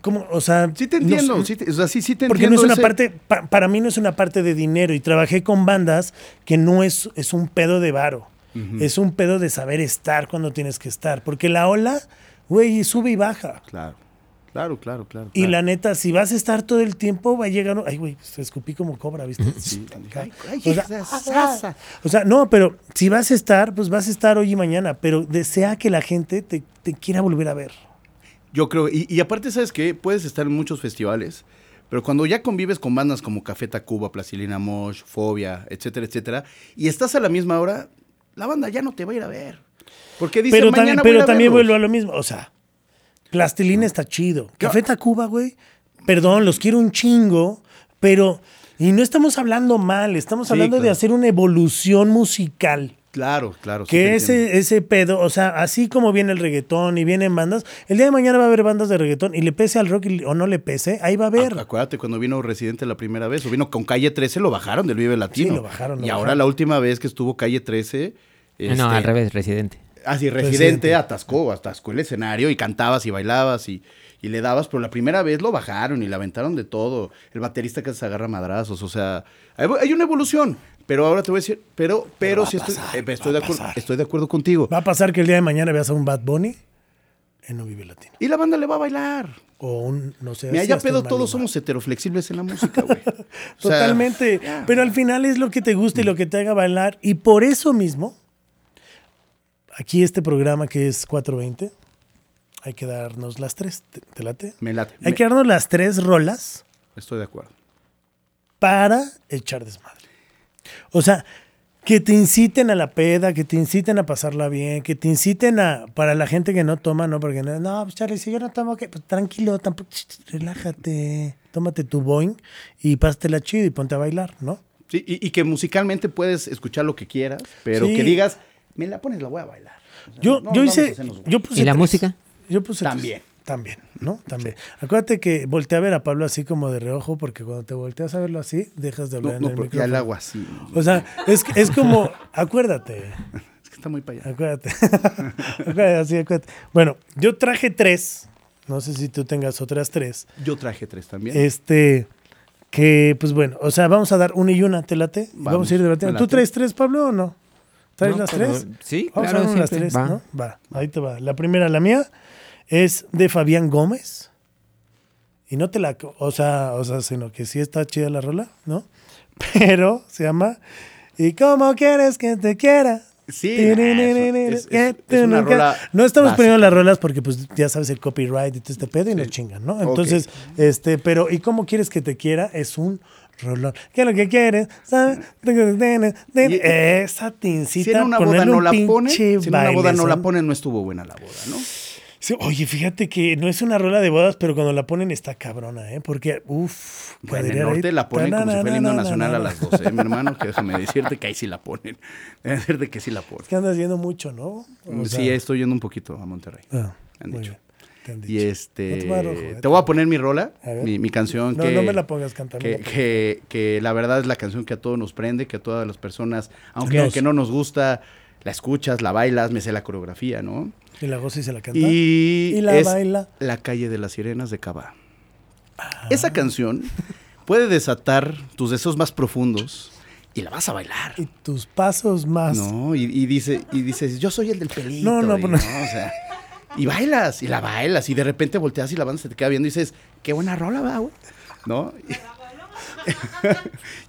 Speaker 1: ¿cómo? O sea,
Speaker 3: Sí te
Speaker 1: no
Speaker 3: entiendo, sí te- o sea, sí, sí te
Speaker 1: porque no
Speaker 3: entiendo.
Speaker 1: es una
Speaker 3: ese-
Speaker 1: parte, pa- para mí no es una parte de dinero y trabajé con bandas que no es, es un pedo de varo, es un pedo de saber estar cuando tienes que estar, porque la ola, güey, sube y baja.
Speaker 3: Claro, claro, claro, claro.
Speaker 1: Y
Speaker 3: claro.
Speaker 1: la neta, si vas a estar todo el tiempo, va a llegar. Ay, güey, se escupí como cobra, ¿viste? [laughs]
Speaker 3: Ay, ay,
Speaker 1: o, sea, o sea, no, pero si vas a estar, pues vas a estar hoy y mañana. Pero desea que la gente te, te quiera volver a ver.
Speaker 3: Yo creo, y, y aparte, ¿sabes qué? Puedes estar en muchos festivales, pero cuando ya convives con bandas como Café Tacuba, Plastilina Mosh, Fobia, etcétera, etcétera, y estás a la misma hora, la banda ya no te va a ir a ver. Porque dice,
Speaker 1: pero también, pero también
Speaker 3: verlos".
Speaker 1: vuelvo a lo mismo. O sea, Plastilina está chido. Café Tacuba, güey. Perdón, los quiero un chingo, pero. Y no estamos hablando mal, estamos
Speaker 3: Sí,
Speaker 1: hablando de hacer una evolución musical.
Speaker 3: Claro, claro.
Speaker 1: Que ese, ese pedo, o sea, así como viene el reggaetón y vienen bandas, el día de mañana va a haber bandas de reggaetón y le pese al rock y- o no le pese, ahí va a haber.
Speaker 3: Acu- Acuérdate cuando vino Residente la primera vez, o vino con Calle 13, lo bajaron del Vive Latino.
Speaker 1: Sí, lo bajaron, lo
Speaker 3: y ahora la última vez que estuvo Calle 13...
Speaker 2: No,
Speaker 3: este,
Speaker 2: al revés, residente.
Speaker 3: Así,
Speaker 1: Residente.
Speaker 3: Residente atascó, atascó el escenario y cantabas y bailabas y, y le dabas, pero la primera vez lo bajaron y le aventaron de todo. El baterista que se agarra madrazos, o sea, hay, hay una evolución. Pero ahora te voy a decir, pero, pero sí estoy,
Speaker 1: pasar,
Speaker 3: eh, estoy, de acuerdo, estoy de acuerdo contigo.
Speaker 1: Va a pasar que el día de mañana veas a un Bad Bunny en No Vive Latino.
Speaker 3: Y la banda le va a bailar.
Speaker 1: O un, no sé.
Speaker 3: Mira,
Speaker 1: si
Speaker 3: ya pedo todos somos heteroflexibles en la música, güey. [laughs] O sea,
Speaker 1: Totalmente. Pero al final es lo que te gusta y lo que te haga bailar. Y por eso mismo, aquí este programa que es 420, hay que darnos las tres. ¿Te, te late?
Speaker 3: Me late.
Speaker 1: Hay
Speaker 3: me-
Speaker 1: que darnos las tres rolas
Speaker 3: Estoy de acuerdo.
Speaker 1: para echar desmadre. O sea, que te inciten a la peda, que te inciten a pasarla bien, que te inciten a, para la gente que no toma, no, porque no, no, pues Charlie, si yo no tomo, ¿qué? Pues tranquilo, tampoco, relájate, tómate tu boing y pásatela chido y ponte a bailar, ¿no?
Speaker 3: Sí, y, y que musicalmente puedes escuchar lo que quieras, pero
Speaker 1: Sí.
Speaker 3: que digas, me la pones, la voy a bailar. O sea,
Speaker 1: Yo,
Speaker 3: no
Speaker 1: yo hice, yo puse
Speaker 2: ¿Y la
Speaker 1: tres.
Speaker 2: música?
Speaker 1: Yo puse tres.
Speaker 3: También.
Speaker 1: También, ¿no? También. Acuérdate que volteé a ver a Pablo así como de reojo, porque cuando te volteas a verlo así, dejas de hablar
Speaker 3: No,
Speaker 1: en
Speaker 3: no,
Speaker 1: el
Speaker 3: ya
Speaker 1: micrófono.
Speaker 3: el agua así.
Speaker 1: O sea, es, es como, acuérdate.
Speaker 3: Es que está muy para allá.
Speaker 1: Acuérdate. [laughs] acuérdate, así, acuérdate. Bueno, yo traje tres. No sé si tú tengas otras tres.
Speaker 3: Yo traje tres también.
Speaker 1: Este, que, pues bueno, o sea, vamos a dar una y una, ¿te late? Vamos,
Speaker 3: Vamos,
Speaker 1: a ir debatiendo. ¿Tú traes tres, Pablo, o no? ¿Traes
Speaker 2: No,
Speaker 1: las
Speaker 2: pero-
Speaker 1: tres?
Speaker 2: Sí,
Speaker 1: Vamos
Speaker 2: claro,
Speaker 1: a las tres,
Speaker 2: Va.
Speaker 1: ¿no? Va, ahí te va. La primera, la mía, es de Fabián Gómez. Y no te la, o sea, o sea, sino que sí está chida la rola, ¿no? [laughs] Pero se llama ¿Y cómo quieres que te quiera?
Speaker 3: Sí, es- es- es una rola
Speaker 1: No estamos
Speaker 3: básica.
Speaker 1: poniendo las rolas porque pues ya sabes el copyright y todo este pedo y nos chingan, ¿no? Entonces, este, pero ¿y cómo quieres que te quiera? Es un rolón. ¿Qué es lo que quieres? ¿Sabes?
Speaker 3: Y-
Speaker 1: Esa te
Speaker 3: Si en una boda no la pone, si en una boda no la pone, no estuvo buena la boda, ¿no?
Speaker 1: Sí, oye, fíjate que no es una rola de bodas, pero cuando la ponen está cabrona, ¿eh? Porque, uff,
Speaker 3: Bueno, en el norte la ponen como si fuera el himno nacional a las 12, ¿eh, mi hermano, que déjame decirte que ahí sí la ponen. [laughs] Déjame decirte que sí la ponen.
Speaker 1: Es que andas yendo mucho, ¿no? O sea-
Speaker 3: sí, estoy yendo un poquito a Monterrey.
Speaker 1: Ah,
Speaker 3: han dicho.
Speaker 1: bien, te han
Speaker 3: Y este,
Speaker 1: No te rojo, ¿eh?
Speaker 3: te voy a poner mi rola, mi, mi canción
Speaker 1: No,
Speaker 3: que,
Speaker 1: no me la pongas, cántame.
Speaker 3: que, que, que la verdad es la canción que a todos nos prende, que a todas las personas, aunque,
Speaker 1: Nos.
Speaker 3: aunque no nos gusta, la escuchas, la bailas, me sé la coreografía, ¿no?
Speaker 1: Y la goza y se la canta.
Speaker 3: Y,
Speaker 1: Y la
Speaker 3: es
Speaker 1: baila.
Speaker 3: La calle de las sirenas de Cava.
Speaker 1: Ah.
Speaker 3: Esa canción puede desatar tus deseos más profundos y la vas a bailar.
Speaker 1: Y tus pasos más.
Speaker 3: No, y, y dice, y dices, yo soy el del pelito.
Speaker 1: No, no,
Speaker 3: y,
Speaker 1: pues no.
Speaker 3: O sea, y bailas, y la bailas, y de repente volteas y la banda se te queda viendo y dices, qué buena rola va, güey. ¿No?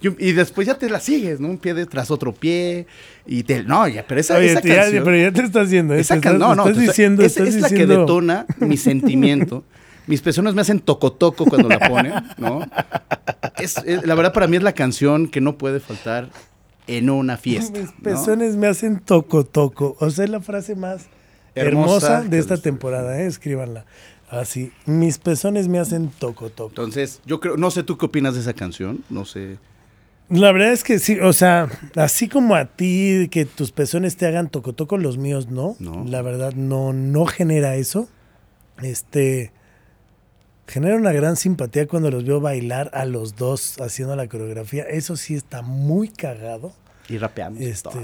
Speaker 3: [laughs] y, después ya te la sigues, ¿no? Un pie de- tras otro pie. Y te. No, ya, pero esa,
Speaker 1: Oye,
Speaker 3: esa canción.
Speaker 1: pero ya te estás haciendo. ¿eh?
Speaker 3: esa
Speaker 1: estás,
Speaker 3: no, no,
Speaker 1: estás diciendo,
Speaker 3: es,
Speaker 1: estás
Speaker 3: es la que detona mi sentimiento. Mis personas me hacen toco toco cuando la ponen, ¿no? Es, es- la verdad, para mí es la canción que no puede faltar en una fiesta.
Speaker 1: Mis
Speaker 3: ¿no?
Speaker 1: pezones me hacen toco toco. O sea, es la frase más hermosa,
Speaker 3: Hermosa
Speaker 1: de esta temporada, ¿eh? Escríbanla. Así. Mis pezones me hacen toco toco.
Speaker 3: Entonces, yo creo, no sé tú qué opinas de esa canción, no sé.
Speaker 1: La verdad es que sí, o sea, así como a ti que tus pezones te hagan toco toco, los míos no.
Speaker 3: No.
Speaker 1: La verdad no, no genera eso. Este, genera una gran simpatía cuando los veo bailar a los dos haciendo la coreografía. Eso sí está muy cagado.
Speaker 3: Y rapeando.
Speaker 1: Este. [laughs]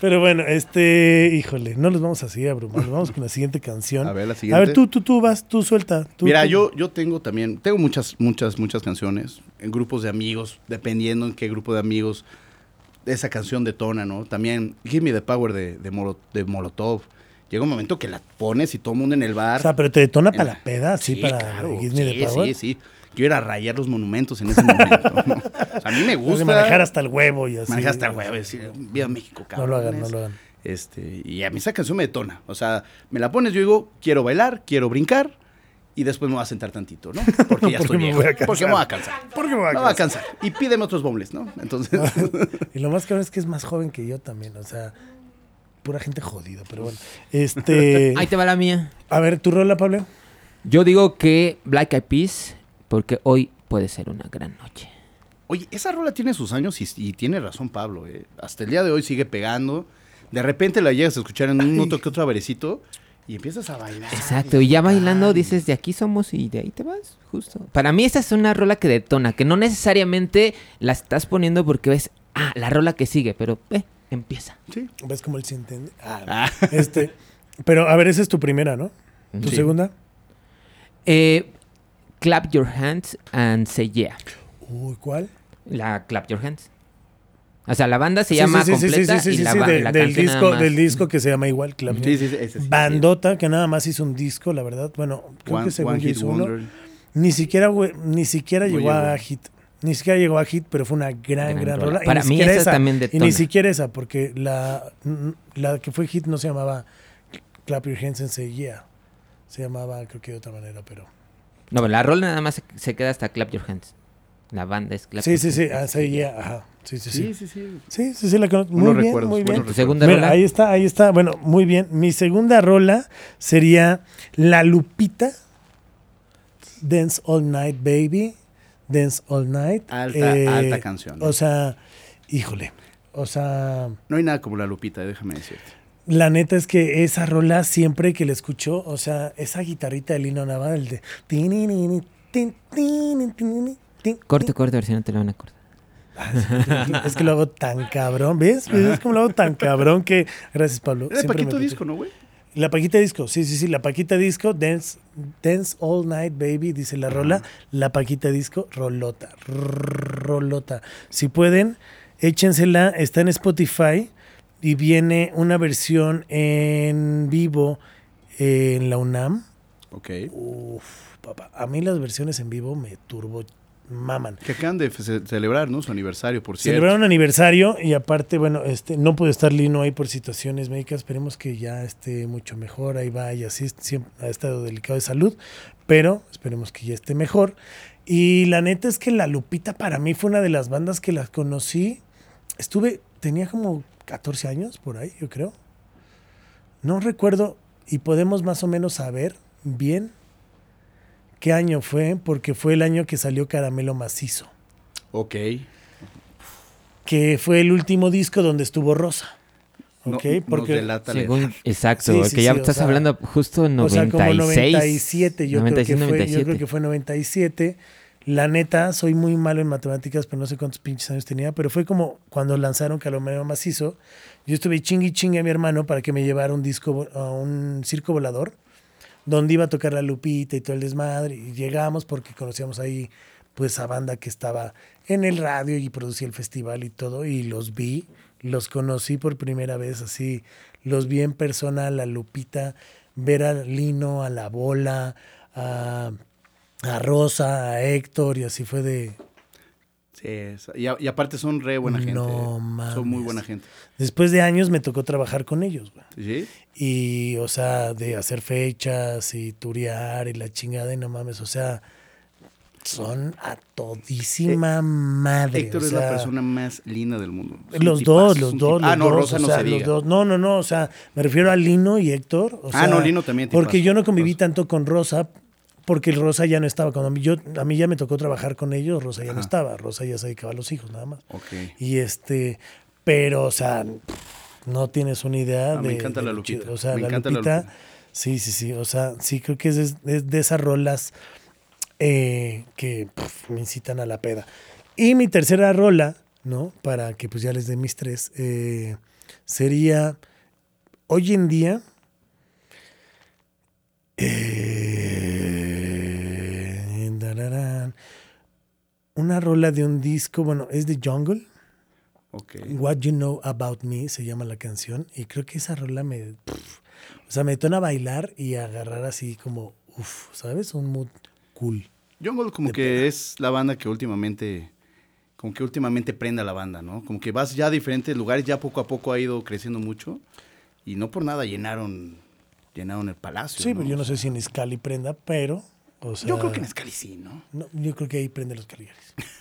Speaker 1: Pero bueno, este, híjole, no los vamos a seguir abrumando. Vamos con la siguiente canción.
Speaker 3: A ver, la
Speaker 1: A
Speaker 3: siguiente.
Speaker 1: ver, tú, tú, tú vas, tú suelta. tú-
Speaker 3: Mira,
Speaker 1: tú.
Speaker 3: yo, yo tengo también, tengo muchas, muchas, muchas canciones en grupos de amigos, dependiendo en qué grupo de amigos esa canción detona, ¿no? También Give Me the Power de, de Molotov. Llega un momento que la pones y todo el mundo en el bar.
Speaker 1: O sea, pero te detona para
Speaker 3: la-
Speaker 1: la peda, sí, para
Speaker 3: claro, sí,
Speaker 1: Power.
Speaker 3: Sí, sí. Yo era a rayar los monumentos en ese momento. ¿no? [laughs] O sea, a mí me gusta.
Speaker 1: de manejar hasta el huevo y así.
Speaker 3: Manejar hasta el huevo. decir, Viva México,
Speaker 1: No
Speaker 3: cabrón.
Speaker 1: lo hagan, no lo hagan.
Speaker 3: Este, y a mí esa canción me detona. O sea, me la pones, yo digo, quiero bailar, quiero brincar. Y después me voy a sentar tantito, ¿no? [laughs] Porque ya
Speaker 1: Porque
Speaker 3: estoy viejo.
Speaker 1: cansar.
Speaker 3: Porque me voy a cansar.
Speaker 1: ¿Por qué me voy a
Speaker 3: Me voy a
Speaker 1: cansar?
Speaker 3: cansar. Y pídeme otros bombles, ¿no? Entonces, [laughs]
Speaker 1: Y lo más cabrón es que es más joven que yo también, o sea, pura gente jodida, pero bueno. Este, [laughs]
Speaker 2: Ahí te va la mía.
Speaker 1: a ver, tu rola, Pablo.
Speaker 2: Yo digo que Black Eyed Peas, porque hoy puede ser una gran noche.
Speaker 3: oye, esa rola tiene sus años y, y tiene razón Pablo, ¿eh? Hasta el día de hoy sigue pegando. De repente la llegas a escuchar en un otro que otro averecito y empiezas a bailar.
Speaker 2: Exacto, y ya bailando
Speaker 3: Ay.
Speaker 2: dices, de aquí somos y de ahí te vas, justo. Para mí esta es una rola que detona, que no necesariamente la estás poniendo porque ves, ah, la rola que sigue, pero eh, empieza.
Speaker 3: Sí.
Speaker 1: ¿Ves cómo él se entiende? Ah, [laughs]
Speaker 3: Ah.
Speaker 1: Este, pero a ver, esa es tu primera, ¿no? ¿Tu
Speaker 2: Sí.
Speaker 1: segunda?
Speaker 2: Eh, clap your hands and say yeah.
Speaker 1: Uy, ¿cuál?
Speaker 2: La Clap Your Hands. O sea, la banda se
Speaker 1: Sí,
Speaker 2: llama
Speaker 1: sí, sí, sí,
Speaker 2: completa
Speaker 1: sí, sí,
Speaker 2: y la,
Speaker 1: de-
Speaker 2: la
Speaker 1: del, disco,
Speaker 2: más.
Speaker 1: del disco que se llama igual, Clap Your
Speaker 3: Sí, sí, sí, ese sí.
Speaker 1: Bandota, que nada más hizo un disco, la verdad. Bueno, creo
Speaker 3: One-
Speaker 1: que según yo hizo uno. Ni siquiera, güey, ni siquiera llegó a hit. Ni siquiera llegó a hit, pero fue una gran,
Speaker 2: Gran
Speaker 1: gran,
Speaker 2: rola.
Speaker 1: rola. Y
Speaker 2: Para
Speaker 1: ni
Speaker 2: mí
Speaker 1: siquiera
Speaker 2: esa también
Speaker 1: Y
Speaker 2: detona.
Speaker 1: ni siquiera esa, porque la, la que fue hit no se llamaba Clap Your Hands and Say Yeah. Se llamaba, creo que de otra manera, pero...
Speaker 2: No, la rola nada más se, queda hasta Clap Your Hands. La banda es Clap
Speaker 1: Sí,
Speaker 2: Your
Speaker 1: sí, sí,
Speaker 2: Hands.
Speaker 1: ah, Say Yeah, ajá. Sí, sí, sí.
Speaker 3: Sí, sí, sí.
Speaker 1: Sí, sí, sí, la conozco. Muy bien,
Speaker 3: recuerdos,
Speaker 1: muy bien.
Speaker 3: buenos
Speaker 2: ¿Tu segunda
Speaker 1: Mira,
Speaker 2: rola?
Speaker 1: ahí está, ahí está. Bueno, muy bien. Mi segunda rola sería La Lupita. Dance All Night, Baby. Dance All Night. Eh,
Speaker 3: Alta, alta canción, ¿eh?
Speaker 1: O sea, híjole. O sea,
Speaker 3: No hay nada como la Lupita, déjame decirte.
Speaker 1: la neta es que esa rola siempre que la escucho, o sea, esa guitarrita de Lino Nava, el de...
Speaker 2: Corte, corte, a ver si no te la van a cortar.
Speaker 1: Es que lo hago tan cabrón, ¿ves? ¿Ves? Es como lo hago tan cabrón que... Gracias, Pablo.
Speaker 3: Era Paquito
Speaker 1: me-
Speaker 3: Disco, ¿no, güey?
Speaker 1: La Paquita Disco, sí, sí, sí, la Paquita Disco, Dance, Dance All Night Baby, dice la rola. La Paquita Disco, rolota, rolota. Si pueden, échensela, está en Spotify y viene una versión en vivo en la UNAM.
Speaker 3: Ok.
Speaker 1: Uf, papá, a mí las versiones en vivo me turbo maman.
Speaker 3: Que acaban de ce- celebrar, ¿no? Su aniversario, por cierto.
Speaker 1: Celebraron aniversario y aparte, bueno, este, no pudo estar Lino ahí por situaciones médicas. Esperemos que ya esté mucho mejor. Ahí va y así siempre ha estado delicado de salud, pero esperemos que ya esté mejor. Y la neta es que La Lupita para mí fue una de las bandas que las conocí. Estuve, tenía como 14 años por ahí, yo creo. No recuerdo y podemos más o menos saber bien qué año fue, porque fue el año que salió Caramelo Macizo
Speaker 3: Ok.
Speaker 1: que fue el último disco donde estuvo Rosa.
Speaker 3: No-
Speaker 1: ¿Ok?
Speaker 3: nos
Speaker 1: Porque.
Speaker 2: Según, exacto,
Speaker 1: Sí,
Speaker 2: que
Speaker 1: sí,
Speaker 2: ya
Speaker 1: sí, o
Speaker 2: estás
Speaker 1: sea,
Speaker 2: hablando justo en
Speaker 1: o sea,
Speaker 2: 96.
Speaker 1: como 97, yo,
Speaker 2: 96,
Speaker 1: creo que fue, yo
Speaker 2: 97.
Speaker 1: creo que fue 97. La neta, soy muy malo en matemáticas, pero no sé cuántos pinches años tenía, pero fue como cuando lanzaron Calomero Macizo. Yo estuve chingue y chingue a mi hermano para que me llevara un disco, a un circo volador, donde iba a tocar la Lupita y todo el desmadre. Y llegamos porque conocíamos ahí pues a banda que estaba en el radio y producía el festival y todo, y los vi, los conocí por primera vez así, los vi en persona, a la Lupita, ver a Lino, a la Bola, a, a Rosa, a Héctor, y así fue de...
Speaker 3: Sí, y, a- y aparte son re buena gente.
Speaker 1: No
Speaker 3: eh. Son muy
Speaker 1: mames.
Speaker 3: buena gente.
Speaker 1: Después de años me tocó trabajar con ellos, güey.
Speaker 3: ¿Sí?
Speaker 1: Y, o sea, de hacer fechas y turear y la chingada y no mames, o sea, son a todísima madre.
Speaker 3: Héctor
Speaker 1: o
Speaker 3: es la persona más linda del mundo.
Speaker 1: Los dos, los dos,
Speaker 3: Ah, no, Rosa
Speaker 1: o
Speaker 3: no
Speaker 1: sea,
Speaker 3: se
Speaker 1: los
Speaker 3: diga.
Speaker 1: dos. No, no, no, o sea, me refiero a Lino y Héctor. o
Speaker 3: Ah,
Speaker 1: sea,
Speaker 3: no, Lino también, tipazo.
Speaker 1: Porque yo no conviví tanto con Rosa, porque Rosa ya no estaba. Cuando a mí, yo, a mí ya me tocó trabajar con ellos, Rosa ya no estaba. Rosa ya se dedicaba a los hijos, nada más.
Speaker 3: Ok.
Speaker 1: Y este, pero, o sea, no tienes una idea
Speaker 3: Ah,
Speaker 1: de.
Speaker 3: me encanta
Speaker 1: de
Speaker 3: la Lupita,
Speaker 1: chido. O sea,
Speaker 3: me
Speaker 1: la
Speaker 3: encanta la
Speaker 1: Lupita. Sí, sí, sí. O sea, sí creo que es, es- de esas rolas eh, que puf, me incitan a la peda. Y mi tercera rola, ¿no? Para que pues ya les dé mis tres, eh, sería hoy en día. eh, una rola de un disco, bueno, es de Jungle. What You Know About Me se llama la canción. Y creo que esa rola me. o sea, me detona a bailar y a agarrar así como. Uf, ¿sabes? Un mood cool.
Speaker 3: Jungle como que es la banda que últimamente, como que últimamente prende a la banda, ¿no? Como que vas ya a diferentes lugares, ya poco a poco ha ido creciendo mucho y no por nada llenaron, llenaron el palacio.
Speaker 1: Sí, pero yo no sé si en Scali prenda, pero. O sea,
Speaker 3: Yo creo que en Scali sí, ¿no?
Speaker 1: no, yo creo que ahí prende los Caligaris. [laughs]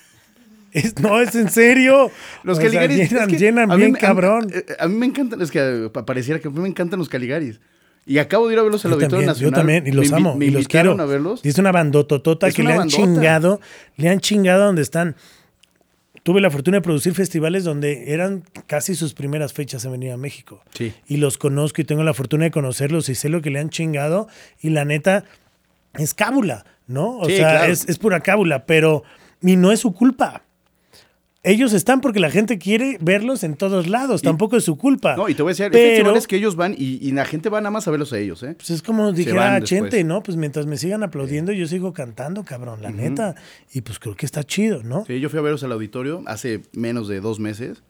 Speaker 1: Es- no, es en serio. [laughs]
Speaker 3: Los
Speaker 1: O sea,
Speaker 3: Caligaris es
Speaker 1: llenan,
Speaker 3: que
Speaker 1: bien
Speaker 3: me-
Speaker 1: cabrón.
Speaker 3: eh, A, mí me encantan, es que eh, pa- pareciera que a mí me encantan los Caligaris. Y acabo de ir a verlos al
Speaker 1: Yo
Speaker 3: Auditorio
Speaker 1: también, yo
Speaker 3: Nacional.
Speaker 1: también, y los
Speaker 3: Me
Speaker 1: amo,
Speaker 3: me
Speaker 1: y los quiero.
Speaker 3: a verlos.
Speaker 1: Y es una bandototota
Speaker 3: Es
Speaker 1: que
Speaker 3: una
Speaker 1: le han
Speaker 3: bandota.
Speaker 1: chingado, le han chingado donde están. Tuve la fortuna de producir festivales donde eran casi sus primeras fechas en venir a México.
Speaker 3: Sí.
Speaker 1: Y los conozco y tengo la fortuna de conocerlos y sé lo que le han chingado. Y la neta, es cábula, ¿no? O
Speaker 3: Sí,
Speaker 1: sea,
Speaker 3: claro.
Speaker 1: es, es pura cábula, pero. Y no es su culpa. Ellos están porque la gente quiere verlos en todos lados,
Speaker 3: Y-
Speaker 1: tampoco es su culpa.
Speaker 3: No, y te voy a decir, hay
Speaker 1: Pero-
Speaker 3: festivales que ellos van y, y la gente va nada más a verlos a ellos, ¿eh?
Speaker 1: Pues es como dijera
Speaker 3: después.
Speaker 1: Chente, ¿no? Pues mientras me sigan aplaudiendo, yo sigo cantando, cabrón, la neta. Y pues creo que está chido, ¿no?
Speaker 3: Sí, yo fui a verlos al auditorio hace menos de dos meses.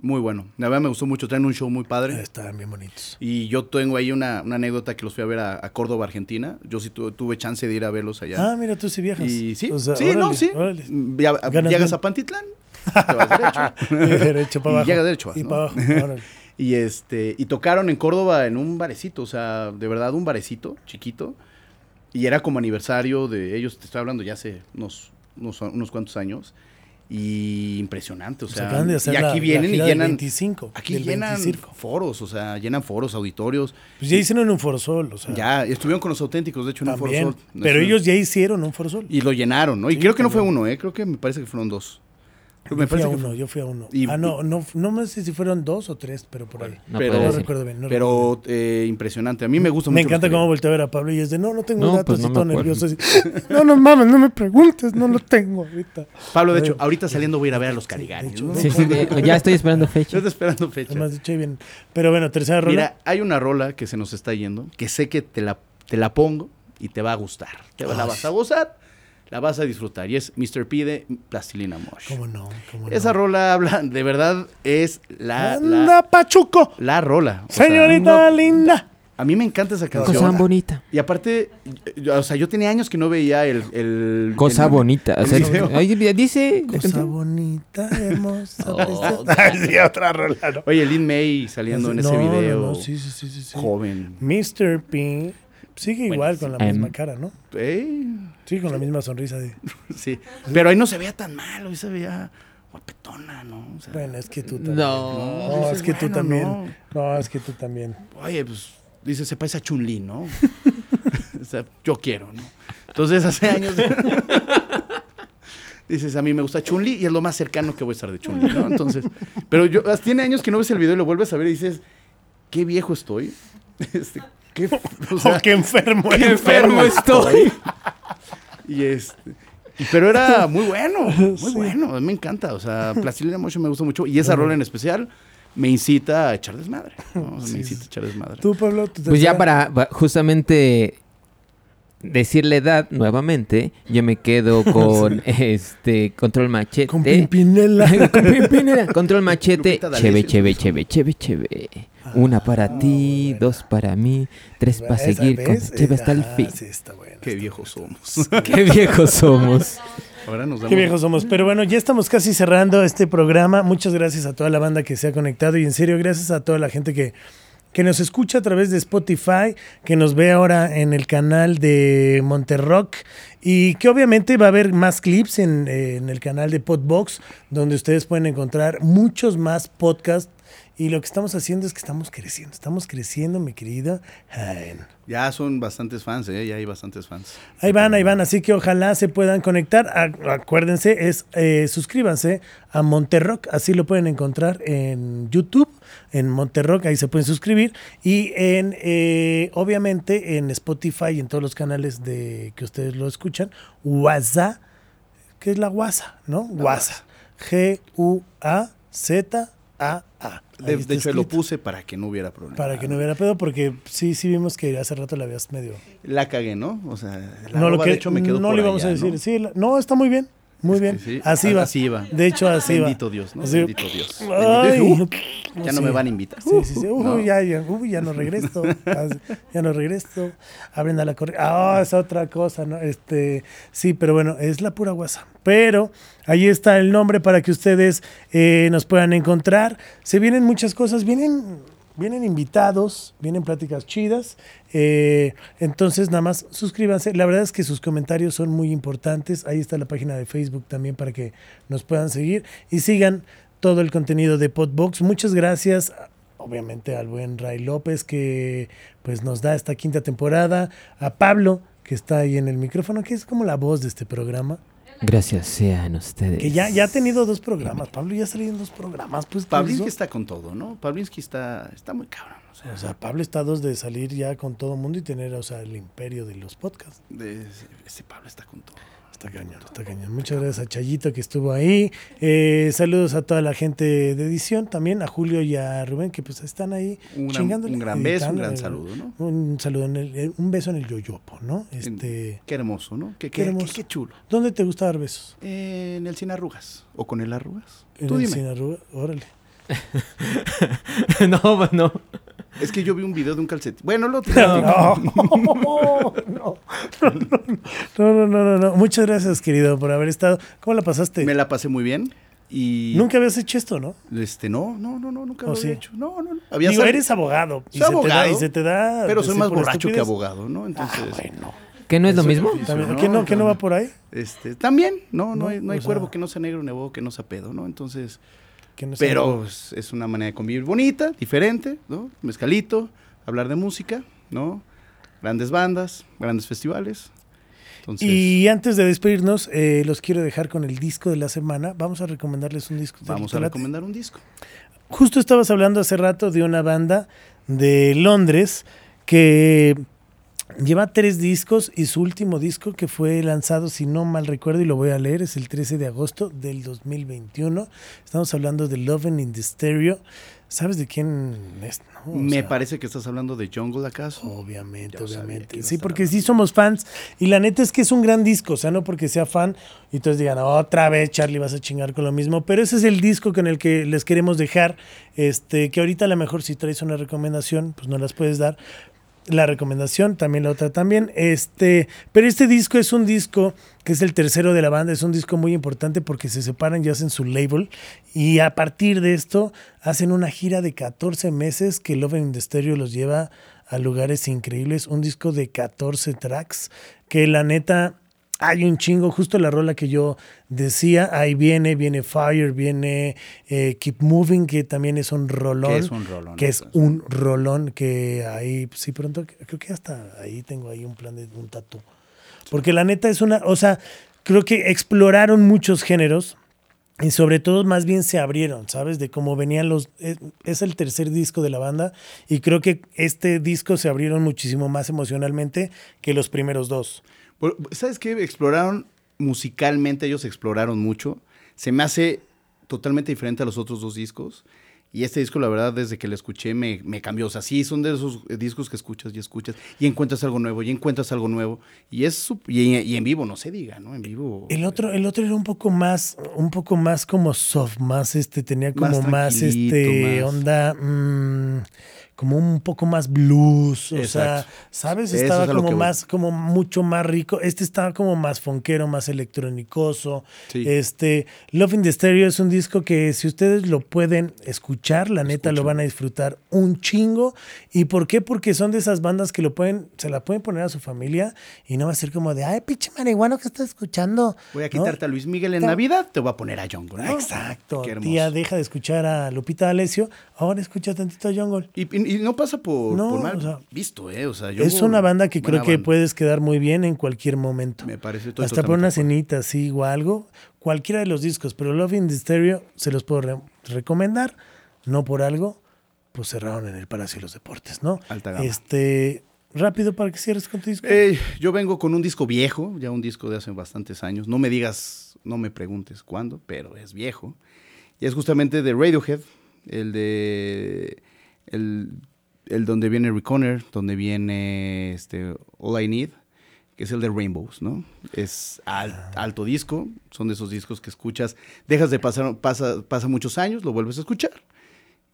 Speaker 3: Muy bueno. La verdad me gustó mucho. Traen un show muy padre.
Speaker 1: Estaban bien bonitos.
Speaker 3: Y yo tengo ahí una, una anécdota que los fui a ver a, a Córdoba, Argentina. Yo sí tu- tuve chance de ir a verlos allá.
Speaker 1: Ah, mira, tú sí viajas.
Speaker 3: y sí,
Speaker 1: O sea,
Speaker 3: sí, no, sí.
Speaker 1: órale.
Speaker 3: Llegas a Pantitlán, [laughs] te vas derecho. [laughs]
Speaker 1: derecho para
Speaker 3: Y
Speaker 1: abajo.
Speaker 3: llega derecho,
Speaker 1: Y
Speaker 3: ¿no?
Speaker 1: para abajo. [laughs] órale.
Speaker 3: Y este, y tocaron en Córdoba en un barecito, o sea, de verdad un barecito, chiquito. Y era como aniversario de ellos, te estoy hablando ya hace unos, unos, unos cuantos años. Y impresionante, o
Speaker 1: Pues
Speaker 3: sea.
Speaker 1: de hacer
Speaker 3: y aquí
Speaker 1: la
Speaker 3: vienen y llenan.
Speaker 1: 25,
Speaker 3: aquí llenan
Speaker 1: 25.
Speaker 3: foros, o sea, llenan foros, auditorios.
Speaker 1: Pues ya hicieron un forosol, o sea.
Speaker 3: Ya, estuvieron con los auténticos, de hecho, en un
Speaker 1: también.
Speaker 3: foro Sol.
Speaker 1: Pero ellos ya hicieron un forosol.
Speaker 3: Y lo llenaron, ¿no? Y
Speaker 1: Sí,
Speaker 3: creo que no fue uno, ¿eh? Creo que me parece que fueron dos.
Speaker 1: Yo
Speaker 3: me
Speaker 1: fui a uno,
Speaker 3: fue-
Speaker 1: yo fui a uno.
Speaker 3: Y-
Speaker 1: ah, no, no, no sé si fueron dos o tres, pero por ahí.
Speaker 2: No
Speaker 3: Pero-
Speaker 1: No recuerdo bien. no recuerdo
Speaker 3: Pero eh, impresionante. A mí me gusta
Speaker 1: Me
Speaker 3: mucho.
Speaker 1: encanta
Speaker 3: los
Speaker 1: cómo volteé a ver a Pablo y es de, no, no tengo
Speaker 2: No,
Speaker 1: datos
Speaker 2: pues
Speaker 1: y
Speaker 2: no me
Speaker 1: todo
Speaker 2: acuerdo.
Speaker 1: nervioso. así, [laughs] no, no mames, no me preguntes, no lo tengo ahorita.
Speaker 3: Pablo, de hecho, ahorita saliendo voy a ir a ver a los ¿no?
Speaker 2: Sí, sí, ya estoy esperando
Speaker 3: Yo
Speaker 2: fecha.
Speaker 3: estoy esperando fecha.
Speaker 1: Además, dicho ahí bien. Pero bueno, tercera rola.
Speaker 3: Mira, hay una rola que se nos está yendo, que sé que te la, te la pongo y te va a gustar. Te la vas a gozar, la vas a disfrutar. Y es Mr. P de Plastilina Mosh.
Speaker 1: ¿Cómo no? ¿Cómo
Speaker 3: Esa rola habla, de verdad, es la, la,
Speaker 1: ¡Anda, Pachuco!
Speaker 3: la rola. Sea,
Speaker 1: Señorita linda.
Speaker 3: a mí me encanta esa canción.
Speaker 2: Cosa bonita.
Speaker 3: Y aparte, yo- o sea, yo tenía años que no veía el... el-
Speaker 2: Cosa
Speaker 3: el-
Speaker 2: bonita. O
Speaker 3: el
Speaker 2: sea, dice.
Speaker 1: Cosa bonita, hermosa. [laughs]
Speaker 2: Oh.
Speaker 1: Ay, [laughs] sí, otra rola, ¿no?
Speaker 3: Oye, Lin May saliendo en ese video.
Speaker 1: no, sí, sí, sí, sí.
Speaker 3: Joven.
Speaker 1: Mr. P. Sigue igual con la misma cara, ¿no?
Speaker 3: Eh,
Speaker 1: Sí, con la misma sonrisa de... [laughs]
Speaker 3: sí. Pero ahí no se veía tan mal, ahí se veía guapetona, ¿no? O sea,
Speaker 1: Bueno, es que tú también.
Speaker 2: No.
Speaker 1: No, es que tú también.
Speaker 3: no.
Speaker 1: No, es que tú también.
Speaker 3: Oye, pues, dice, se parece a Chun-Li, ¿no? [laughs] o sea, yo quiero, ¿no? Entonces, hace años... [laughs] Dices, a mí me gusta Chun-Li y es lo más cercano que voy a estar de Chun-Li, ¿no? Entonces, pero yo, tiene años que no ves el video y lo vuelves a ver y dices, qué viejo estoy. Este, qué, [laughs] o sea,
Speaker 1: oh, qué enfermo.
Speaker 2: Qué enfermo estoy. [laughs]
Speaker 3: Y este. pero era muy bueno, muy
Speaker 1: Sí.
Speaker 3: bueno. Me encanta. O sea, Plastilina Motion me gusta mucho. Y esa rola en especial me incita a echar desmadre. ¿no? [laughs] O sea,
Speaker 1: Sí,
Speaker 3: me incita a echar desmadre.
Speaker 1: Tú, Pablo, tu
Speaker 2: Pues ya para pa- justamente decir la edad nuevamente, yo me quedo con este control machete.
Speaker 1: Con Pimpinela.
Speaker 2: Con Pimpinela. Control machete. Cheve,
Speaker 3: ¿sí?
Speaker 2: cheve, cheve, cheve, cheve. Una para ti,
Speaker 1: buena.
Speaker 2: dos para mí, tres para seguir con hasta el fin.
Speaker 1: Sí, está bueno.
Speaker 3: Qué
Speaker 1: está
Speaker 3: viejos somos. [laughs] [laughs]
Speaker 2: Qué viejos somos.
Speaker 3: Ahora nos damos.
Speaker 1: Qué viejos somos. Pero bueno, ya estamos casi cerrando este programa. Muchas gracias a toda la banda que se ha conectado y en serio, gracias a toda la gente que, que nos escucha a través de Spotify, que nos ve ahora en el canal de Monterrock y que obviamente va a haber más clips en, en el canal de Podbox, donde ustedes pueden encontrar muchos más podcasts. Y lo que estamos haciendo es que estamos creciendo, estamos creciendo, mi querida. Jaén.
Speaker 3: Ya son bastantes fans, ¿eh? Ya hay bastantes fans.
Speaker 1: Ahí van, ahí van, así que ojalá se puedan conectar. Acuérdense, es eh, suscríbanse a Monterrock, así lo pueden encontrar en YouTube, en Monterrock, ahí se pueden suscribir. Y en, eh, obviamente, en Spotify y en todos los canales de que ustedes lo escuchan, WhatsApp, que es la WhatsApp, ¿no? WhatsApp. G-U-A-Z-A-A. Está
Speaker 3: de hecho, lo puse para que no hubiera problema.
Speaker 1: Para que no hubiera pedo, porque sí, sí vimos que hace rato la habías medio.
Speaker 3: La cagué, ¿no? O sea, la
Speaker 1: no lo que
Speaker 3: de hecho me quedó
Speaker 1: no
Speaker 3: por
Speaker 1: le íbamos a decir.
Speaker 3: ¿no?
Speaker 1: Sí, la- no, está muy bien. Muy bien.
Speaker 3: sí,
Speaker 1: Así va.
Speaker 3: así va.
Speaker 1: De hecho, así va.
Speaker 3: Bendito Dios, ¿no?
Speaker 1: Así-
Speaker 3: Bendito Dios.
Speaker 1: Ay,
Speaker 3: Bendito- ya no
Speaker 1: sí.
Speaker 3: me van a invitar.
Speaker 1: Sí, sí, sí. Uy,
Speaker 3: No.
Speaker 1: ya, ya, uy, ya no regreso. Ya no regreso. Abren a la corriente. Ah, es otra cosa, ¿no? Este, sí, pero bueno, es la pura WhatsApp. Pero ahí está el nombre para que ustedes eh, nos puedan encontrar. Se vienen muchas cosas, vienen, vienen invitados, vienen pláticas chidas. Eh, entonces, nada más suscríbanse. La verdad es que sus comentarios son muy importantes. Ahí está la página de Facebook también para que nos puedan seguir y sigan todo el contenido de Podbox. Muchas gracias, obviamente, al buen Ray López que pues nos da esta quinta temporada, a Pablo que está ahí en el micrófono, que es como la voz de este programa,
Speaker 2: Gracias sean ustedes.
Speaker 1: que ya, ya ha tenido dos programas. Pablo ya ha salido en dos programas, pues. ¿qué
Speaker 3: Pablinsky está con todo, ¿no? Pablinsky está, está muy cabrón. O sea,
Speaker 1: O sea, Pablo está a dos de salir ya con todo mundo y tener, o sea, el imperio de los podcasts.
Speaker 3: de- ese Pablo está con todo.
Speaker 1: Está cañón, está cañón. Muchas gracias a Chayito que estuvo ahí. Eh, saludos a toda la gente de edición, también a Julio y a Rubén que pues están ahí
Speaker 3: Un gran,
Speaker 1: chingándole,
Speaker 3: un gran beso, un gran saludo, ¿no?
Speaker 1: Un saludo, en el- eh, un beso en el yoyopo, ¿no? Este,
Speaker 3: Qué hermoso, ¿no? Qué,
Speaker 1: Qué
Speaker 3: qué,
Speaker 1: hermoso.
Speaker 3: qué- qué chulo.
Speaker 1: ¿Dónde te gusta dar besos?
Speaker 3: Eh, en el sin arrugas. ¿O con el arrugas?
Speaker 1: En
Speaker 3: Tú
Speaker 1: el
Speaker 3: dime.
Speaker 1: Sinarruga? Órale. [laughs]
Speaker 2: no, pues no.
Speaker 3: Es que yo vi un video de un calcetín. Bueno, lo otro. [laughs]
Speaker 1: No, no, no, no, no, no, no, no. Muchas gracias, querido, por haber estado. ¿Cómo la pasaste?
Speaker 3: Me la pasé muy bien. Y.
Speaker 1: Nunca habías hecho esto, ¿no?
Speaker 3: Este, no, no, no, no, nunca
Speaker 1: ¿O
Speaker 3: lo había
Speaker 1: sí?
Speaker 3: hecho. No, no, no. Había
Speaker 1: Digo,
Speaker 3: sal-
Speaker 1: eres abogado. Y
Speaker 3: Soy
Speaker 1: se Te da,
Speaker 3: abogado,
Speaker 1: y se te da.
Speaker 3: Pero soy más borracho que abogado, ¿no? Entonces.
Speaker 1: Ah, bueno.
Speaker 2: ¿Que no es lo mismo?
Speaker 1: ¿qué, no, ¿Qué no va por ahí?
Speaker 3: Este, también, no, no,
Speaker 1: No,
Speaker 3: hay, no hay
Speaker 1: o sea-
Speaker 3: cuervo que no sea negro, ni abogado que no sea pedo, ¿no? Entonces,
Speaker 1: Que no sé.
Speaker 3: pero es, es una manera de convivir bonita, diferente, ¿no? Mezcalito, hablar de música, ¿no? Grandes bandas, grandes festivales. Entonces,
Speaker 1: Y antes de despedirnos, eh, los quiero dejar con el disco de la semana. Vamos a recomendarles un disco.
Speaker 3: vamos
Speaker 1: ¿Te
Speaker 3: a recomendar un disco.
Speaker 1: Justo estabas hablando hace rato de una banda de Londres que lleva tres discos y su último disco que fue lanzado, si no mal recuerdo, y lo voy a leer, es el 13 de agosto del 2021. Estamos hablando de Loving in the Stereo. ¿Sabes de quién es? no?
Speaker 3: Me
Speaker 1: sea,
Speaker 3: parece que estás hablando de Jungle, ¿acaso?
Speaker 1: Obviamente,
Speaker 3: Ya
Speaker 1: obviamente. Sí, porque sí somos fans. Y la neta es que es un gran disco. O sea, no porque sea fan y entonces digan, otra vez, Charlie, vas a chingar con lo mismo. Pero ese es el disco con el que les queremos dejar. Este, que ahorita a lo mejor si traes una recomendación, pues no las puedes dar. La recomendación, también la otra también. Este, pero este disco es un disco que es el tercero de la banda, es un disco muy importante porque se separan y hacen su label. Y a partir de esto hacen una gira de 14 meses que Love in the Stereo los lleva a lugares increíbles. Un disco de 14 tracks que la neta hay un chingo, justo la rola que yo decía, ahí viene, viene Fire, viene eh, Keep Moving, que también es un rolón.
Speaker 3: Que es un rolón,
Speaker 1: Que es
Speaker 3: entonces.
Speaker 1: un rolón que ahí, sí, pronto, creo que hasta ahí tengo ahí un plan de un tatu. Porque la neta es una, o sea, creo que exploraron muchos géneros y sobre todo más bien se abrieron, ¿sabes? De cómo venían los... Es, es el tercer disco de la banda y creo que este disco se abrieron muchísimo más emocionalmente que los primeros dos.
Speaker 3: ¿Sabes qué? Exploraron musicalmente, ellos exploraron mucho. Se me hace totalmente diferente a los otros dos discos. Y este disco, la verdad, desde que lo escuché me, me cambió. O sea, sí, son de esos eh, discos que escuchas y escuchas y encuentras algo nuevo y encuentras algo nuevo. Y es su- y, y en vivo, no se diga, ¿no? En vivo.
Speaker 1: El otro, el otro era un poco más, un poco más como soft, más este, tenía como
Speaker 3: Más
Speaker 1: este
Speaker 3: más-
Speaker 1: onda, mm, como un poco más blues, o sea. ¿sabes? Estaba
Speaker 3: es
Speaker 1: como más, como mucho más rico. Este estaba como más fonquero, más electrónicoso.
Speaker 3: Sí.
Speaker 1: Este, Love in the Stereo es un disco que si ustedes lo pueden escuchar, la neta lo van a disfrutar un chingo. ¿Y por qué? Porque son de esas bandas que lo pueden, se la pueden poner a su familia y no va a ser como de, ay, pinche marihuano que estás escuchando.
Speaker 3: Voy a
Speaker 1: ¿no?
Speaker 3: quitarte a Luis Miguel en. Navidad, te voy a poner a Jungle, ¿no?
Speaker 1: Exacto. Tía, deja de escuchar a Lupita D'Alessio, ahora escucha tantito a Jungle.
Speaker 3: Y, y- y no pasa por,
Speaker 1: No,
Speaker 3: por mal
Speaker 1: o sea,
Speaker 3: visto, ¿eh? O sea,
Speaker 1: es una banda que creo que
Speaker 3: banda.
Speaker 1: puedes quedar muy bien en cualquier momento.
Speaker 3: Me parece estoy
Speaker 1: Hasta por una cenita, sí, o algo. Cualquiera de los discos, pero Love in the Stereo se los puedo re- recomendar, no por algo, pues cerraron en el Palacio de los Deportes, ¿no?
Speaker 3: Alta gama.
Speaker 1: Este, rápido para que cierres con tu disco.
Speaker 3: Eh, yo vengo con un disco viejo, ya un disco de hace bastantes años. No me digas, no me preguntes cuándo, pero es viejo. Y es justamente de Radiohead, el de. El, el donde viene Reconer, donde viene este, All I Need, que es el de Rainbows, ¿no? Es al- alto disco, son de esos discos que escuchas, dejas de pasar, pasa, pasa muchos años, lo vuelves a escuchar.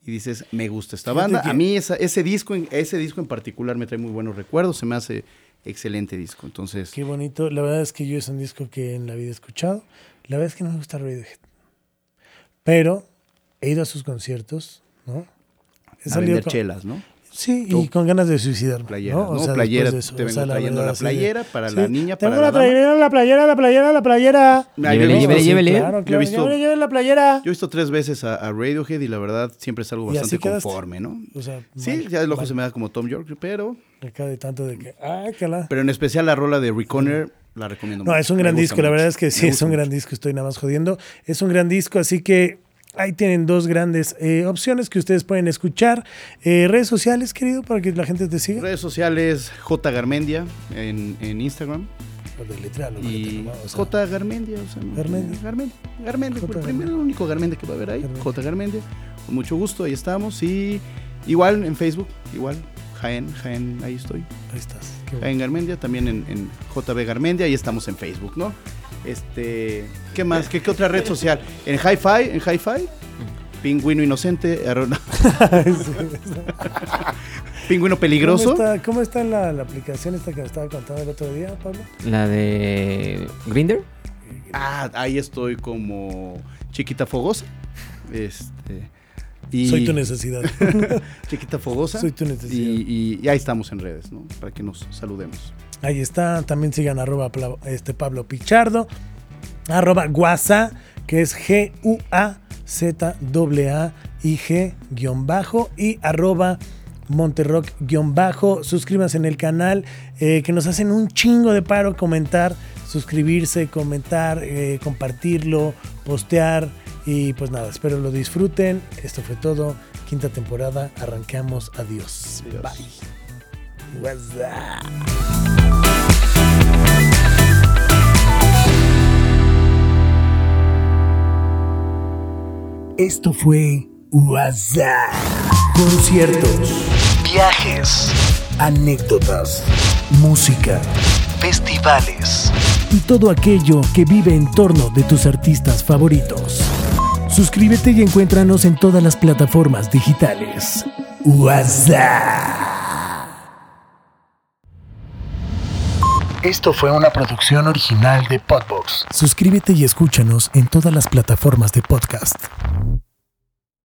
Speaker 3: Y dices, me gusta esta banda. A mí esa- ese, disco, ese disco en particular me trae muy buenos recuerdos, se me hace excelente disco. Entonces,
Speaker 1: Qué bonito. La verdad es que yo es un disco que en la vida he escuchado. La verdad es que no me gusta Radiohead. Pero he ido a sus conciertos, ¿no? He
Speaker 3: a
Speaker 1: salido
Speaker 3: vender
Speaker 1: con-
Speaker 3: chelas, ¿no?
Speaker 1: Sí, y
Speaker 3: Tú.
Speaker 1: con ganas de suicidarme.
Speaker 3: Playeras,
Speaker 1: ¿no?
Speaker 3: ¿no?
Speaker 1: O sea,
Speaker 3: Playera,
Speaker 1: de eso,
Speaker 3: te
Speaker 1: o
Speaker 3: vengo
Speaker 1: sea, la
Speaker 3: trayendo
Speaker 1: verdad,
Speaker 3: la playera para la niña,
Speaker 1: Tengo
Speaker 3: para
Speaker 1: la
Speaker 3: la
Speaker 1: playera, la playera, la playera, la playera.
Speaker 3: Ah,
Speaker 2: Llévele, llévele,
Speaker 1: Sí,
Speaker 2: llévele.
Speaker 3: Yo he visto-
Speaker 1: Llévele, la playera.
Speaker 3: Yo he visto tres veces a, a Radiohead y la verdad siempre es algo
Speaker 1: ¿Y
Speaker 3: bastante conforme, ¿no?
Speaker 1: O sea,
Speaker 3: Sí,
Speaker 1: mal,
Speaker 3: ya el ojo
Speaker 1: mal.
Speaker 3: se me da como Tom York, pero,
Speaker 1: Acá de tanto de que, ay, que la...
Speaker 3: pero en especial la rola de Reconer la recomiendo
Speaker 1: No,
Speaker 3: mucho.
Speaker 1: es un gran disco, la
Speaker 3: mucho.
Speaker 1: verdad es que sí, es un gran
Speaker 3: mucho.
Speaker 1: disco, estoy nada más jodiendo. Es un gran disco, así que ahí tienen dos grandes eh, opciones que ustedes pueden escuchar. Eh, redes sociales, querido, para que la gente te siga.
Speaker 3: Redes sociales, J Garmendia en, en Instagram. Y
Speaker 1: o sea,
Speaker 3: J Garmendia, o sea,
Speaker 1: Garmendia.
Speaker 3: Garmendia. Garmendia,
Speaker 1: J.
Speaker 3: el primero, el único Garmendia que va a haber ahí.
Speaker 1: Garmendia.
Speaker 3: J Garmendia. Con mucho gusto, ahí estamos. Y igual en Facebook, igual, Jaén, Jaén, ahí estoy.
Speaker 1: Ahí estás. qué bueno.
Speaker 3: Jaén Garmendia, también en, en JB Garmendia, ahí estamos en Facebook, ¿no? Este, ¿qué más? ¿Qué, qué otra red social? En Hi-Fi, en Hi-Fi, Pingüino Inocente, arro- no, [laughs] [laughs] Pingüino Peligroso.
Speaker 1: ¿Cómo está, cómo está la, la aplicación esta que me estaba contando el otro día, Pablo?
Speaker 2: La de Grinder.
Speaker 3: Ah, ahí estoy como Chiquita Fogosa. Este, y
Speaker 1: Soy tu necesidad. [laughs]
Speaker 3: Chiquita Fogosa.
Speaker 1: Soy tu necesidad.
Speaker 3: Y, y- y ahí estamos en redes, ¿no? Para que nos saludemos.
Speaker 1: Ahí está. También sigan arroba este Pablo Pichardo. Arroba Guasa, que es G-U-A-Z-A-I-G guion bajo. Y arroba Monterrock guion bajo. Suscríbanse en el canal, eh, que nos hacen un chingo de paro comentar, suscribirse, comentar, eh, compartirlo, postear. Y pues nada, espero lo disfruten. Esto fue todo. Quinta temporada. Arrancamos. Adiós.
Speaker 3: Adiós.
Speaker 1: Bye. WhatsApp. Esto fue WhatsApp. Conciertos, viajes, anécdotas, música, festivales y todo aquello que vive en torno de tus artistas favoritos. Suscríbete y encuéntranos en todas las plataformas digitales. WhatsApp. Esto fue una producción original de Podbox. Suscríbete y escúchanos en todas las plataformas de podcast.